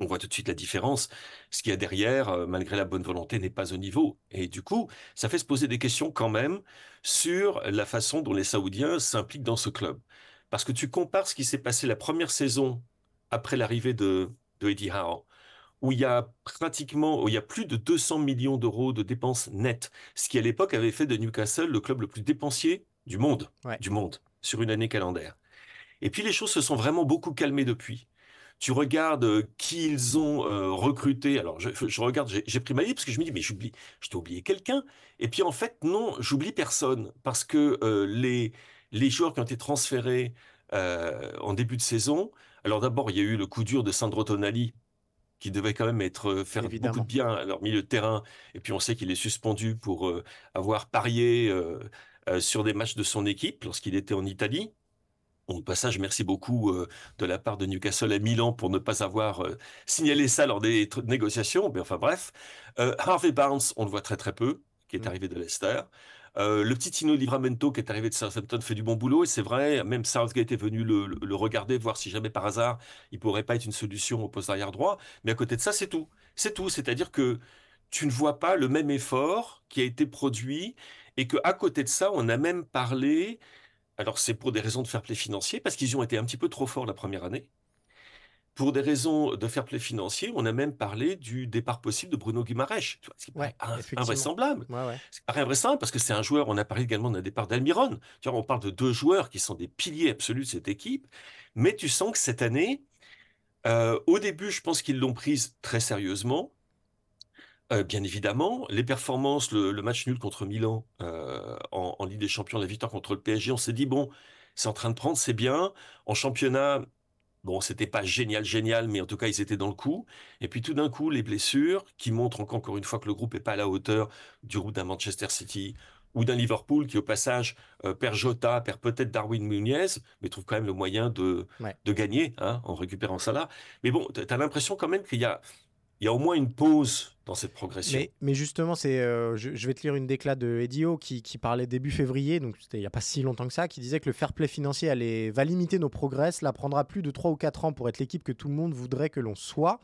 on voit tout de suite la différence. Ce qu'il y a derrière, euh, malgré la bonne volonté, n'est pas au niveau. Et du coup, ça fait se poser des questions quand même sur la façon dont les Saoudiens s'impliquent dans ce club. Parce que tu compares ce qui s'est passé la première saison après l'arrivée de, de Eddie Howe, où il y a pratiquement, où il y a plus de 200 millions d'euros de dépenses nettes, ce qui à l'époque avait fait de Newcastle le club le plus dépensier du monde, Ouais. du monde, sur une année calendaire. Et puis les choses se sont vraiment beaucoup calmées depuis. Tu regardes euh, qui ils ont euh, recruté. Alors je, je regarde, j'ai j'ai pris ma liste parce que je me dis mais j'oublie, je t'ai oublié quelqu'un. Et puis en fait non, j'oublie personne parce que euh, les les joueurs qui ont été transférés euh, en début de saison. Alors d'abord il y a eu le coup dur de Sandro Tonali qui devait quand même être euh, faire Évidemment. beaucoup de bien à leur milieu de terrain. Et puis on sait qu'il est suspendu pour euh, avoir parié euh, euh, sur des matchs de son équipe lorsqu'il était en Italie. Au passage, merci beaucoup de la part de Newcastle à Milan pour ne pas avoir signalé ça lors des négociations. Mais enfin bref, Harvey Barnes, on le voit très très peu, qui est Mm. arrivé de Leicester. Euh, le petit Tino Livramento qui est arrivé de Southampton fait du bon boulot et c'est vrai, même Southgate est venu le, le- regarder, voir si jamais par hasard il pourrait pas être une solution au poste arrière droit. Mais à côté de ça, c'est tout. C'est tout. C'est-à-dire que tu ne vois pas le même effort qui a été produit et que à côté de ça, on a même parlé. Alors c'est pour des raisons de fair play financier parce qu'ils ont été un petit peu trop forts la première année. Pour des raisons de fair play financier, on a même parlé du départ possible de Bruno Guimaraes. Ce qui Ouais, invraisemblable. Ouais, ouais. C'est pas invraisemblable parce que c'est un joueur, on a parlé également d'un départ d'Almiron. On parle de deux joueurs qui sont des piliers absolus de cette équipe, mais tu sens que cette année, euh, au début, je pense qu'ils l'ont prise très sérieusement. Euh, bien évidemment, les performances, le, le match nul contre Milan euh, en, en Ligue des Champions, la victoire contre le PSG, on s'est dit, bon, c'est en train de prendre, c'est bien. En championnat, bon, c'était pas génial, génial, mais en tout cas, ils étaient dans le coup. Et puis tout d'un coup, les blessures qui montrent encore une fois que le groupe est pas à la hauteur du groupe d'un Manchester City ou d'un Liverpool qui, au passage, euh, perd Jota, perd peut-être Darwin Nunez, mais trouve quand même le moyen de, Ouais. de gagner hein, en récupérant ça là. Mais bon, tu as l'impression quand même qu'il y a, il y a au moins une pause dans cette progression. Mais, mais justement, c'est, euh, je, je vais te lire une déclat de Edio qui, qui parlait début février, donc c'était il n'y a pas si longtemps que ça, qui disait que le fair play financier allait, va limiter nos progrès. Cela prendra plus de 3 ou 4 ans pour être l'équipe que tout le monde voudrait que l'on soit.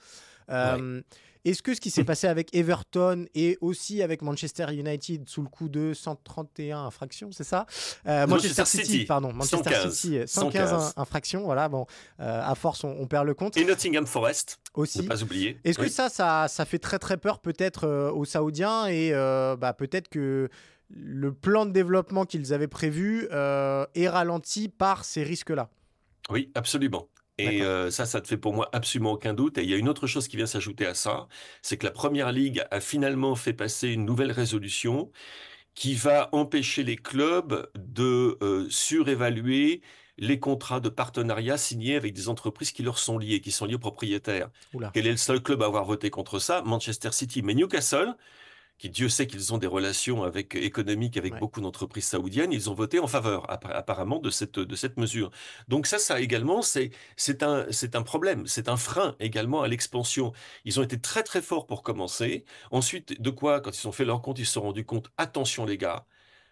Euh, Est-ce que ce qui s'est passé avec Everton et aussi avec Manchester United sous le coup de 131 infractions, c'est ça? Euh, Manchester City, pardon, Manchester 115, City, euh, 115, 115. infractions, voilà, bon, euh, à force on, on perd le compte Et Nottingham Forest, aussi. ne pas oublier. Est-ce que ça, ça, ça fait très très peur peut-être euh, aux Saoudiens et euh, bah, peut-être que le plan de développement qu'ils avaient prévu euh, est ralenti par ces risques-là? Oui, absolument. Et euh, ça, ça te fait pour moi absolument aucun doute. Et il y a une autre chose qui vient s'ajouter à ça, c'est que la Première Ligue a finalement fait passer une nouvelle résolution qui va empêcher les clubs de euh, surévaluer les contrats de partenariat signés avec des entreprises qui leur sont liées, qui sont liées aux propriétaires. Quel est le seul club à avoir voté contre ça? Manchester City. Mais Newcastle, qui Dieu sait qu'ils ont des relations avec, économiques avec beaucoup d'entreprises saoudiennes, ils ont voté en faveur apparemment de cette, de cette mesure. Donc ça, ça également, c'est un, un problème, c'est un frein également à l'expansion. Ils ont été très très forts pour commencer. Ensuite, de quoi, quand ils ont fait leur compte, ils se sont rendus compte, attention les gars,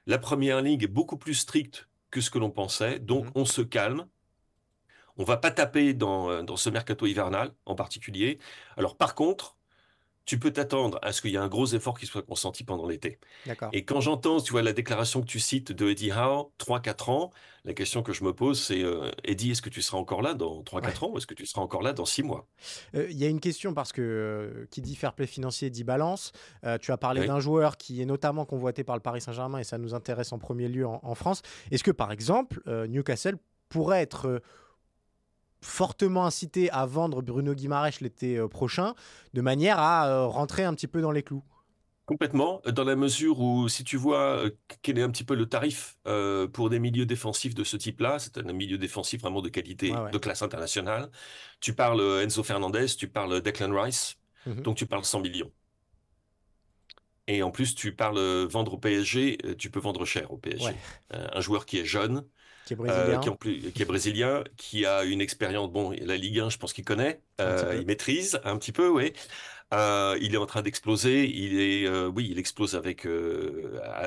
la première ligue est beaucoup plus stricte que ce que l'on pensait, donc mmh on se calme. On va pas taper dans, dans ce mercato hivernal en particulier. Alors par contre, tu peux t'attendre à ce qu'il y ait un gros effort qui soit consenti pendant l'été. Et quand j'entends, tu vois, la déclaration que tu cites de Eddie Howe, 3-4 ans, la question que je me pose, c'est euh, Eddie, est-ce que tu seras encore là dans 3-4 ans ou est-ce que tu seras encore là dans 6 mois? Euh, Il y a une question parce que euh, qui dit fair play financier dit balance. tu as parlé d'un joueur qui est notamment convoité par le Paris Saint-Germain et ça nous intéresse en premier lieu en France. Est-ce que par exemple, Newcastle pourrait être fortement incité à vendre Bruno Guimaraes l'été euh, prochain, de manière à euh, rentrer un petit peu dans les clous. Complètement, dans la mesure où si tu vois euh, quel est un petit peu le tarif pour des milieux défensifs de ce type-là, c'est un milieu défensif vraiment de qualité, de classe internationale. Tu parles Enzo Fernandez, tu parles Declan Rice, mhm. donc tu parles 100 millions. Et en plus, tu parles vendre au PSG, tu peux vendre cher au PSG. un joueur qui est jeune, qui est brésilien. Euh, qui, est brésilien, qui a une expérience, bon, la Ligue 1, je pense qu'il connaît, euh, il maîtrise un petit peu, oui. Euh, il est en train d'exploser. Il est, oui, il explose avec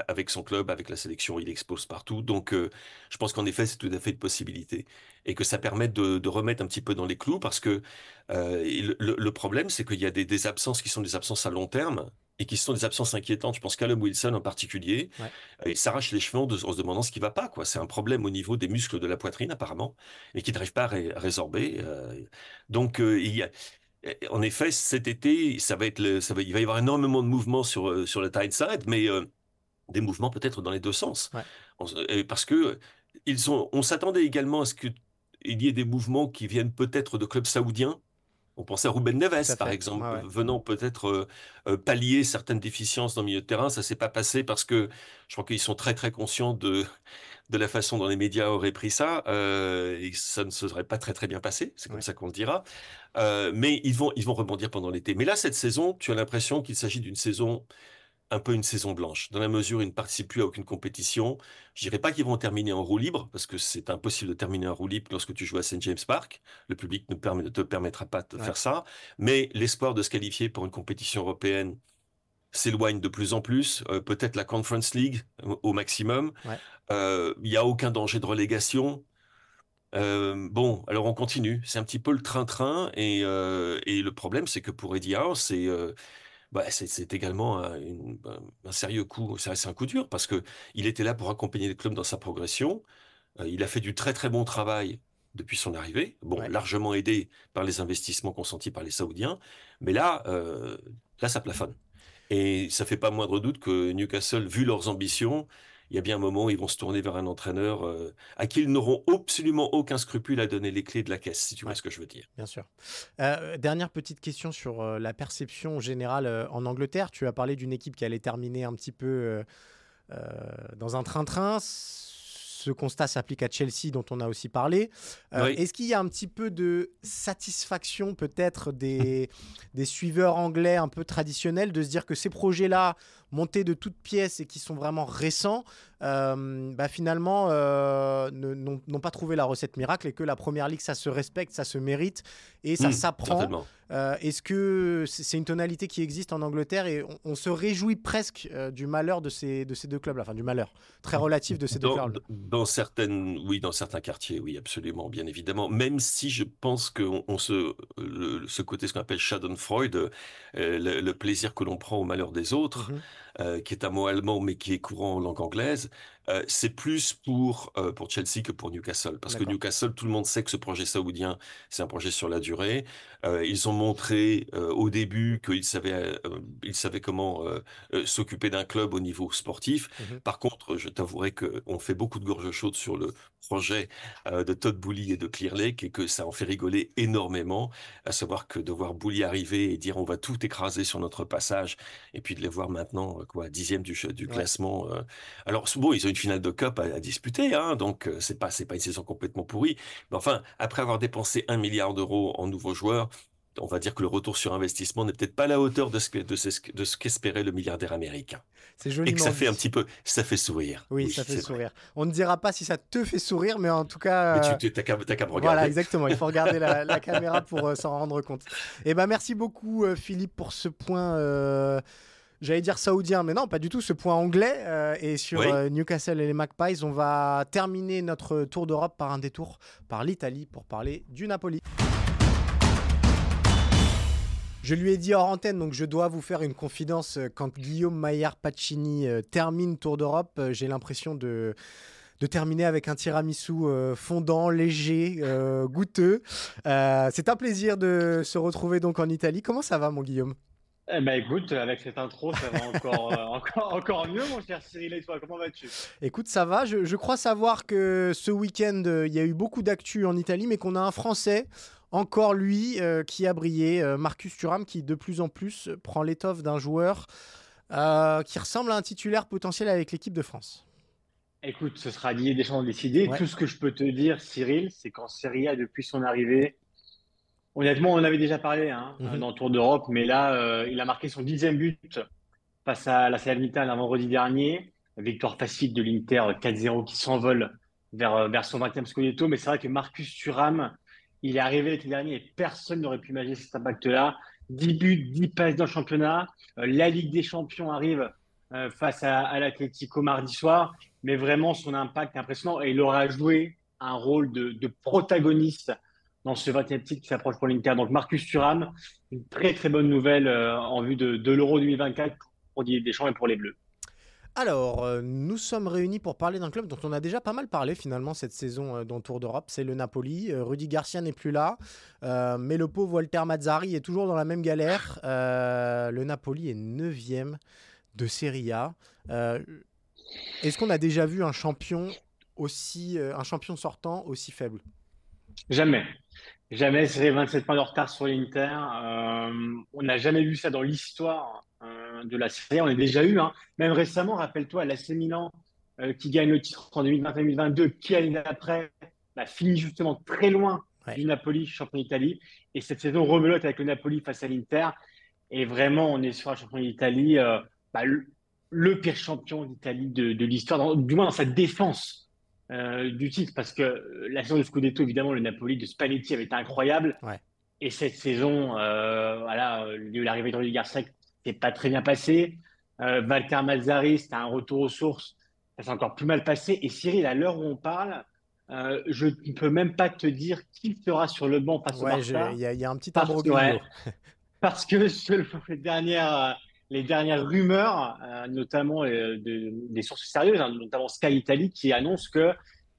avec son club, avec la sélection. Il explose partout. Donc, je pense qu'en effet, c'est tout à fait une possibilité et que ça permet de, remettre un petit peu dans les clous parce que le, problème, c'est qu'il y a des, des, absences qui sont des absences à long terme et qui sont des absences inquiétantes. Je pense Callum Wilson en particulier, ouais. Euh, il s'arrache les cheveux en, se demandant ce qui va pas. Quoi. C'est un problème au niveau des muscles de la poitrine apparemment, et qui n'arrive pas à, résorber. Euh. donc euh, il y a, en effet, cet été, ça va être ça va, il va y avoir énormément de mouvements sur, sur le Tyneside, mais des mouvements peut-être dans les deux sens. parce que ils ont, on s'attendait également à ce qu'il y ait des mouvements qui viennent peut-être de clubs saoudiens on pensait à Ruben Neves, par exemple, venant peut-être euh, euh, pallier certaines déficiences dans le milieu de terrain. Ça s'est pas passé parce que je crois qu'ils sont très très conscients de, de la façon dont les médias auraient pris ça euh, et ça ne se serait pas très très bien passé. C'est comme ça qu'on le dira. mais ils vont ils vont rebondir pendant l'été. Mais là, cette saison, tu as l'impression qu'il s'agit d'une saison un peu une saison blanche, dans la mesure où ils ne participent plus à aucune compétition. Je dirais pas qu'ils vont terminer en roue libre, parce que c'est impossible de terminer en roue libre lorsque tu joues à St. James Park. Le public ne, te permettra pas de faire ça. Mais l'espoir de se qualifier pour une compétition européenne s'éloigne de plus en plus. Euh, peut-être la Conference League au maximum. Euh, il n'y a aucun danger de relégation. Euh, bon, alors on continue. C'est un petit peu le train-train. Et, et, le problème, c'est que pour Eddie Howe, c'est bah, c'est également un, sérieux coup, c'est un coup dur parce que il était là pour accompagner le club dans sa progression. Euh, il a fait du très très bon travail depuis son arrivée, bon, largement aidé par les investissements consentis par les Saoudiens, mais là, euh, là ça plafonne. Et ça fait pas moindre doute que Newcastle, vu leurs ambitions, il y a bien un moment où ils vont se tourner vers un entraîneur euh, à qui ils n'auront absolument aucun scrupule à donner les clés de la caisse, si tu vois ce que je veux dire. Bien sûr. Euh, dernière petite question sur euh, la perception générale en Angleterre. Tu as parlé d'une équipe qui allait terminer un petit peu dans un train-train ce constat s'applique à Chelsea, dont on a aussi parlé. Est-ce qu'il y a un petit peu de satisfaction, peut-être, des, des suiveurs anglais un peu traditionnels, de se dire que ces projets-là montés de toutes pièces et qui sont vraiment récents, euh, bah finalement euh, n'ont pas trouvé la recette miracle et que la première ligue, ça se respecte, ça se mérite et ça mmh, s'apprend. Euh, est-ce que c'est une tonalité qui existe en Angleterre et on, se réjouit presque du malheur de ces, de ces deux clubs-là, enfin du malheur très relatif de ces deux clubs. Dans certaines, oui, dans certains quartiers, oui, absolument, bien évidemment. Même si je pense que on, se, ce côté, ce qu'on appelle Schadenfreude, le, le, plaisir que l'on prend au malheur des autres. Mmh euh, qui est un mot allemand mais qui est courant en langue anglaise, euh, c'est plus pour, euh, pour Chelsea que pour Newcastle. Parce que Newcastle, tout le monde sait que ce projet saoudien, c'est un projet sur la durée. ils ont montré au début qu'il savait, il savait comment s'occuper d'un club au niveau sportif. Mmh Par contre, je t'avouerai qu'on fait beaucoup de gorge chaude sur le projet de Todd Bouli et de Clear Lake et que ça en fait rigoler énormément, à savoir que de voir Bouli arriver et dire on va tout écraser sur notre passage et puis de les voir maintenant quoi dixième du, du classement. Alors bon, ils ont une finale de Cup à, disputer, hein, donc c'est pas c'est pas une saison complètement pourrie, mais enfin après avoir dépensé un milliard d'euros en nouveaux joueurs, on va dire que le retour sur investissement n'est peut-être pas à la hauteur de ce, de ce, qu'espérait le milliardaire américain. C'est joli. Et que ça fait un petit peu, ça fait sourire. Oui, ça fait sourire. On ne dira pas si ça te fait sourire, mais en tout cas. Mais tu n'as qu'à me regarder. Voilà, exactement. Il faut regarder la, caméra pour euh, s'en rendre compte. Et eh ben, merci beaucoup, euh, Philippe, pour ce point. Euh, j'allais dire saoudien, mais non, pas du tout, ce point anglais. et sur Newcastle et les Magpies, on va terminer notre tour d'Europe par un détour par l'Italie pour parler du Napoli. Je lui ai dit hors antenne, donc je dois vous faire une confidence. Euh, quand Guillaume Maillard Pacini euh, termine Tour d'Europe, euh, j'ai l'impression de, de terminer avec un tiramisu fondant, léger, goûteux. c'est un plaisir de se retrouver donc en Italie. Comment ça va, mon Guillaume? Eh ben écoute, avec cette intro, ça va encore, encore, encore mieux, mon cher Cyril. Et toi, comment vas-tu? Écoute, ça va. Je, je, crois savoir que ce week-end, il y a eu beaucoup d'actu en Italie, mais qu'on a un Français encore lui euh, qui a brillé, euh, Marcus Thuram, qui de plus en plus prend l'étoffe d'un joueur euh, qui ressemble à un titulaire potentiel avec l'équipe de France. Écoute, ce sera Didier Deschamps de décider. Tout ce que je peux te dire, Cyril, c'est qu'en Serie A, depuis son arrivée, honnêtement, on en avait déjà parlé hein, mhm. dans le Tour d'Europe, mais là, il a marqué son dixième but face à la Salernitana un vendredi dernier. Victoire facile de l'Inter 4-0 qui s'envole vers, vers son 20e scudetto. Mais c'est vrai que Marcus Thuram, il est arrivé l'été dernier et personne n'aurait pu imaginer cet impact-là. 10 buts, 10 passes dans le championnat. Euh, la Ligue des Champions arrive euh, face à, à l'Atlético mardi soir. Mais vraiment, son impact est impressionnant et il aura joué un rôle de, protagoniste dans ce 20e titre qui s'approche pour l'Inter. Donc Marcus Thuram, une très très bonne nouvelle euh, en vue de, l'Euro 2024 pour Didier Deschamps et pour les Bleus. Alors, euh, nous sommes réunis pour parler d'un club dont on a déjà pas mal parlé finalement cette saison euh, dans Tour d'Europe, c'est le Napoli. Rudy Garcia n'est plus là, mais le pauvre Walter Mazzari est toujours dans la même galère. le Napoli est 9 de Serie A. Est-ce qu'on a déjà vu un champion aussi, un champion sortant aussi faible? Jamais. Jamais, c'est 27 points de retard sur l'Inter. on n'a jamais vu ça dans l'histoire de la série. On a déjà eu, hein. même récemment, rappelle-toi, l'AC Milan euh, qui gagne le titre en 2021-2022, qui l'année après a fini justement très loin du Napoli, champion d'Italie. Et cette saison remelote avec le Napoli face à l'Inter. Et vraiment, on est sur un champion d'Italie, euh, bah, le, pire champion d'Italie de, l'histoire, du moins dans sa défense euh, du titre, parce que la saison de Scudetto, évidemment, le Napoli de Spalletti avait été incroyable. Et cette saison, voilà, l'arrivée de Rudy Garcia c'est pas très bien passé. Euh, Valter Mazzari, c'était un retour aux sources. Ça s'est encore plus mal passé. Et Cyril, à l'heure où on parle, euh, je ne peux même pas te dire qui sera sur le banc face ouais, Il y, a un petit imbroglio. parce que selon les dernières, les dernières rumeurs, euh, notamment des sources sérieuses, hein, notamment Sky Italy, qui annonce que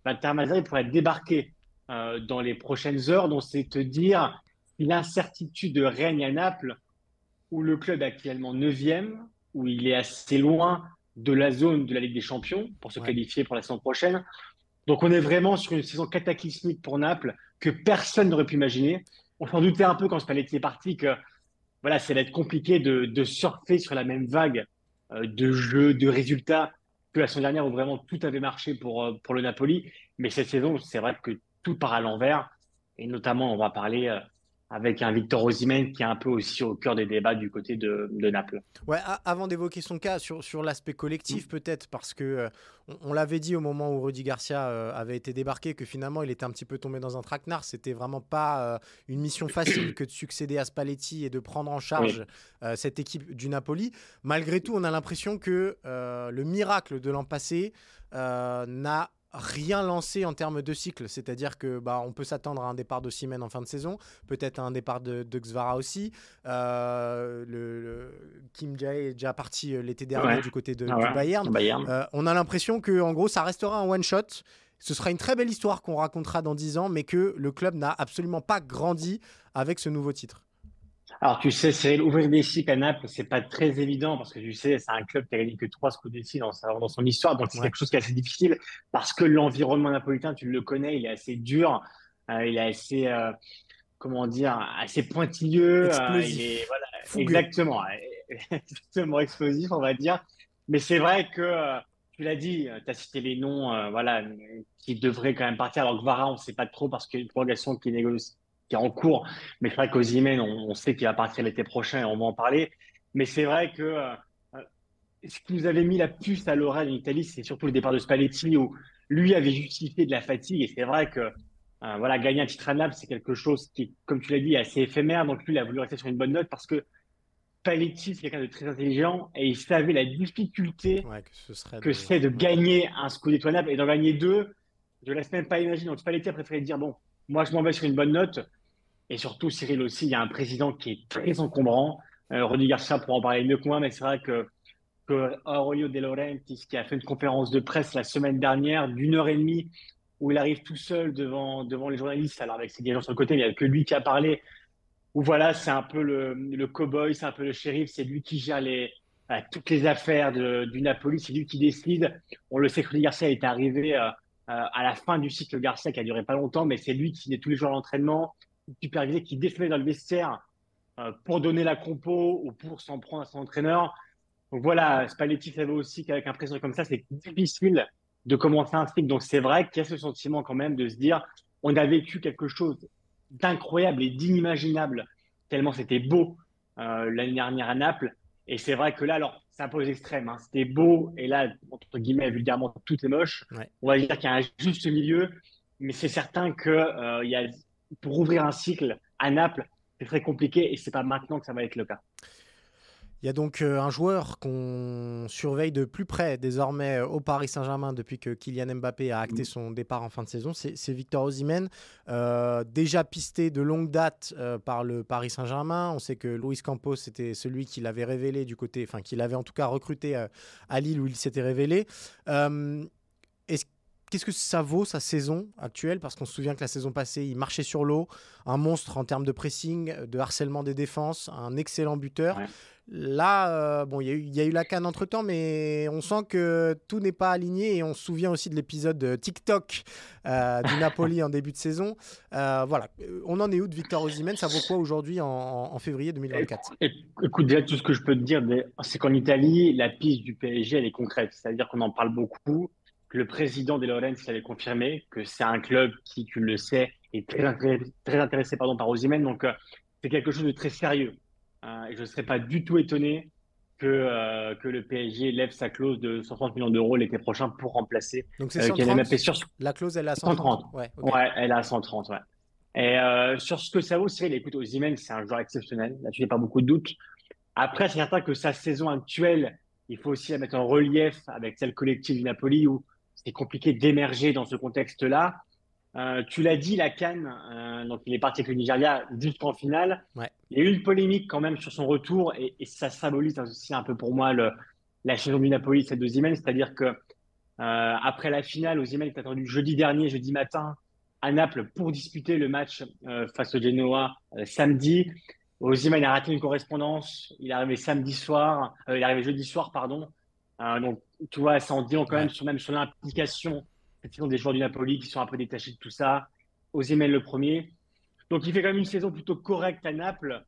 Valter Mazzari pourrait débarquer dans les prochaines heures. Donc, c'est te dire l'incertitude règne à Naples où le club est actuellement 9e, où il est assez loin de la zone de la Ligue des Champions pour se qualifier pour la saison prochaine. Donc on est vraiment sur une saison cataclysmique pour Naples que personne n'aurait pu imaginer. On s'en doutait un peu quand Spalletti est parti que voilà, ça allait être compliqué de, surfer sur la même vague euh, de jeux, de résultats que la saison dernière où vraiment tout avait marché pour, euh, pour le Napoli. Mais cette saison, c'est vrai que tout part à l'envers. Et notamment, on va parler euh, avec un Victor Osimhen qui est un peu aussi au cœur des débats du côté de, Naples. Ouais, avant d'évoquer son cas sur, sur l'aspect collectif, mm. peut-être parce que euh, on, l'avait dit au moment où Rudy Garcia euh, avait été débarqué que finalement il était un petit peu tombé dans un traquenard. C'était vraiment pas euh, une mission facile que de succéder à Spalletti et de prendre en charge cette équipe du Napoli. Malgré tout, on a l'impression que le miracle de l'an passé n'a rien lancé en termes de cycle. C'est-à-dire que bah, on peut s'attendre à un départ de Siemens en fin de saison, peut-être à un départ de, de Xvara aussi. Euh, le, Kim Jae est déjà parti euh, l'été dernier du côté de, ah du Bayern. Euh, on a l'impression que en gros ça restera un one-shot. Ce sera une très belle histoire qu'on racontera dans 10 ans, mais que le club n'a absolument pas grandi avec ce nouveau titre. Alors, tu sais, Cyril, ouvrir des cycles à Naples, c'est pas très évident parce que tu sais, c'est un club qui a gagné que trois Scudetti dans, dans son histoire. Donc, c'est quelque chose qui est assez difficile parce que l'environnement napolitain, tu le connais, il est assez dur, euh, il est assez, euh, comment dire, assez pointilleux. Euh, il est, voilà, exactement, exactement explosif, on va dire. Mais c'est vrai que, tu l'as dit, tu as cité les noms, voilà, qui devraient quand même partir. Alors que Vara, on ne sait pas trop parce qu'il y a une prolongation qui est négociée qui est en cours. Mais c'est vrai qu'Ozimène, on, on sait qu'il va partir l'été prochain et on va en parler. Mais c'est vrai que euh, ce qui nous avait mis la puce à l'oreille en Italie, c'est surtout le départ de Spalletti où lui avait justifié de la fatigue. Et c'est vrai que euh, voilà, gagner un titre à Naples, c'est quelque chose qui, comme tu l'as dit, est assez éphémère. Donc lui, il a voulu rester sur une bonne note parce que Spalletti, c'est quelqu'un de très intelligent et il savait la difficulté que, c'est de gagner un Scudetto à Naples et d'en gagner deux. Je ne laisse même pas imaginer. Donc Spalletti a préféré dire bon, moi, je m'en vais sur une bonne note. Et surtout, Cyril aussi, il y a un président qui est très encombrant. Euh, René Garcia pourra en parler mieux que moi, mais c'est vrai que, que Aurelio De Laurentiis, qui a fait une conférence de presse la semaine dernière d'une heure et demie, où il arrive tout seul devant, devant les journalistes, alors avec ses gens sur le côté, il n'y a que lui qui a parlé, où voilà, c'est un peu le, cow-boy, c'est un peu le shérif, c'est lui qui gère les, euh, toutes les affaires du Napoli, c'est lui qui décide. On le sait que René Garcia est arrivé euh, euh, à la fin du cycle Garcia, qui a duré pas longtemps, mais c'est lui qui est tous les jours à l'entraînement, qui supervisait, qui défilait dans le vestiaire euh, pour donner la compo ou pour s'en prendre à son entraîneur. Donc voilà, Spalletti savait aussi qu'avec un président comme ça, c'est difficile de commencer un cycle. Donc c'est vrai qu'il y a ce sentiment quand même de se dire, on a vécu quelque chose d'incroyable et d'inimaginable, tellement c'était beau euh, l'année dernière à Naples. Et c'est vrai que là, alors, c'est un peu aux extrêmes. Hein. C'était beau, et là, entre guillemets, vulgairement, tout est moche. On va dire qu'il y a un juste milieu, mais c'est certain que euh, y a, pour ouvrir un cycle à Naples, c'est très compliqué, et c'est pas maintenant que ça va être le cas. Il y a donc euh, un joueur qu'on surveille de plus près désormais euh, au Paris Saint-Germain depuis que Kylian Mbappé a acté mm. son départ en fin de saison, c'est Victor Osimhen, euh, déjà pisté de longue date par le Paris Saint-Germain. On sait que Luis Campos c'était celui qui l'avait révélé du côté, enfin qui l'avait en tout cas recruté à Lille où il s'était révélé. Qu'est-ce que ça vaut sa saison actuelle? Parce qu'on se souvient que la saison passée, il marchait sur l'eau, un monstre en termes de pressing, de harcèlement des défenses, un excellent buteur. Là, euh, bon, il y, a eu la canne entre temps, mais on sent que tout n'est pas aligné et on se souvient aussi de l'épisode TikTok euh, du Napoli en début de saison. Euh, voilà, on en est où de Victor Osimhen? Ça vaut quoi aujourd'hui en, février 2024 Écoute, déjà, tout ce que je peux te dire, c'est qu'en Italie, la piste du PSG, elle est concrète. C'est-à-dire qu'on en parle beaucoup. Que le président des Lorenz avait confirmé que c'est un club qui, tu le sais, est très intéressé, très intéressé pardon, par Osimhen. Donc, c'est quelque chose de très sérieux. Euh, et je ne serais pas du tout étonné que, euh, que le PSG lève sa clause de 130 millions d'euros l'été prochain pour remplacer Donc c'est 130, euh, sur... La clause, elle est à 130. 130. Ouais, elle est à 130. Ouais. Et sur ce que ça vaut, Cyril, écoute, Ozymen, c'est un joueur exceptionnel. Là-dessus, il n'y a pas beaucoup de doutes. Après, c'est certain que sa saison actuelle, il faut aussi la mettre en relief avec celle collective du Napoli où c'est compliqué d'émerger dans ce contexte-là. Euh, tu l'as dit, la Cannes, euh, donc il est parti avec le Nigeria jusqu'en finale. Il y a eu une polémique quand même sur son retour et, ça symbolise aussi un peu pour moi le, la saison du Napoli, cette deuxième c'est-à-dire que euh, après la finale, Osimhen est attendu jeudi dernier, jeudi matin, à Naples pour disputer le match face au Genoa samedi. Osimhen a raté une correspondance. Il est arrivé samedi soir, il est arrivé jeudi soir, pardon. donc tu vois, ça en dit quand même sur même sur l'implication des joueurs du Napoli qui sont un peu détachés de tout ça. Osimhen le premier. Donc il fait quand même une saison plutôt correcte à Naples.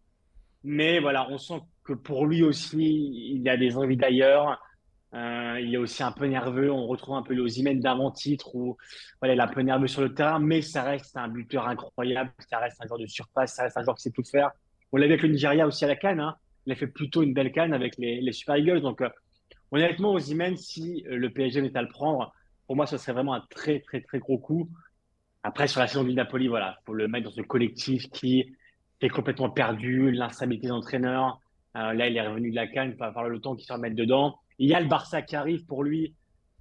Mais voilà, on sent que pour lui aussi, il a des envies d'ailleurs. Euh, il est aussi un peu nerveux. On retrouve un peu l'Osimhen d'avant-titre où voilà, il est un peu nerveux sur le terrain, mais ça reste un buteur incroyable. Ça reste un joueur de surface. Ça reste un joueur qui sait tout faire. On l'a vu avec le Nigeria aussi à la Cannes. Hein. Il a fait plutôt une belle Cannes avec les, Super Eagles. Donc euh, honnêtement, Osimhen, si euh, le PSG n'est à le prendre, pour moi, ce serait vraiment un très, très, très gros coup. Après, sur la saison du Napoli, voilà, faut le mettre dans ce collectif qui est complètement perdu, l'instabilité d'entraîneur. Euh, là, il est revenu de la canne, il va avoir le temps qu'il se remette dedans. Il y a le Barça qui arrive pour lui.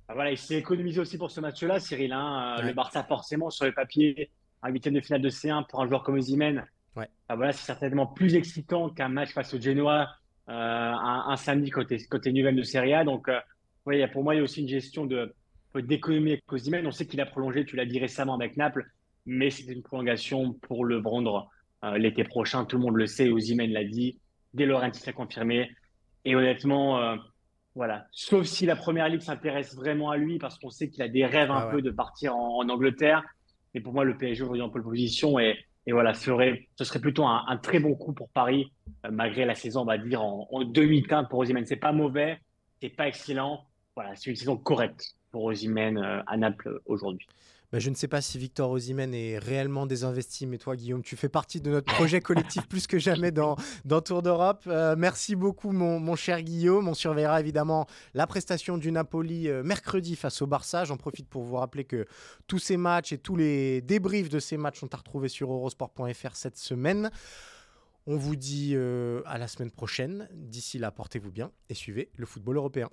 Voilà, il s'est économisé aussi pour ce match-là, Cyril. Hein. Euh, le Barça, forcément, sur le papier, un huitième de finale de C1 pour un joueur comme Ozymen. Ouais. voilà, c'est certainement plus excitant qu'un match face au Genoa un, samedi côté, côté nouvelle de Serie A. Donc, oui, pour moi, il y a aussi une gestion de, d'économie avec Osimhen. On sait qu'il a prolongé, tu l'as dit récemment avec Naples, mais c'était une prolongation pour le vendre l'été prochain. Tout le monde le sait, Ozymen l'a dit. Dès Laurenti s'est confirmé. Et honnêtement, voilà. Sauf si la première ligue s'intéresse vraiment à lui, parce qu'on sait qu'il a des rêves un ah peu de partir en, Angleterre. Mais pour moi, le PSG aujourd'hui en pole position et, et voilà, ce serait plutôt un, très bon coup pour Paris, euh, malgré la saison, on va dire, en, demi-teinte pour Osimhen. C'est pas mauvais, c'est pas excellent. Voilà, c'est une saison correcte pour Osimhen euh, à Naples aujourd'hui. Bah, je ne sais pas si Victor Osimhen est réellement désinvesti, mais toi, Guillaume, tu fais partie de notre projet collectif plus que jamais dans, dans Tour d'Europe. Euh, merci beaucoup, mon, cher Guillaume. On surveillera évidemment la prestation du Napoli euh, mercredi face au Barça. J'en profite pour vous rappeler que tous ces matchs et tous les débriefs de ces matchs sont à retrouver sur eurosport.fr cette semaine. On vous dit euh, à la semaine prochaine. D'ici là, portez-vous bien et suivez le football européen.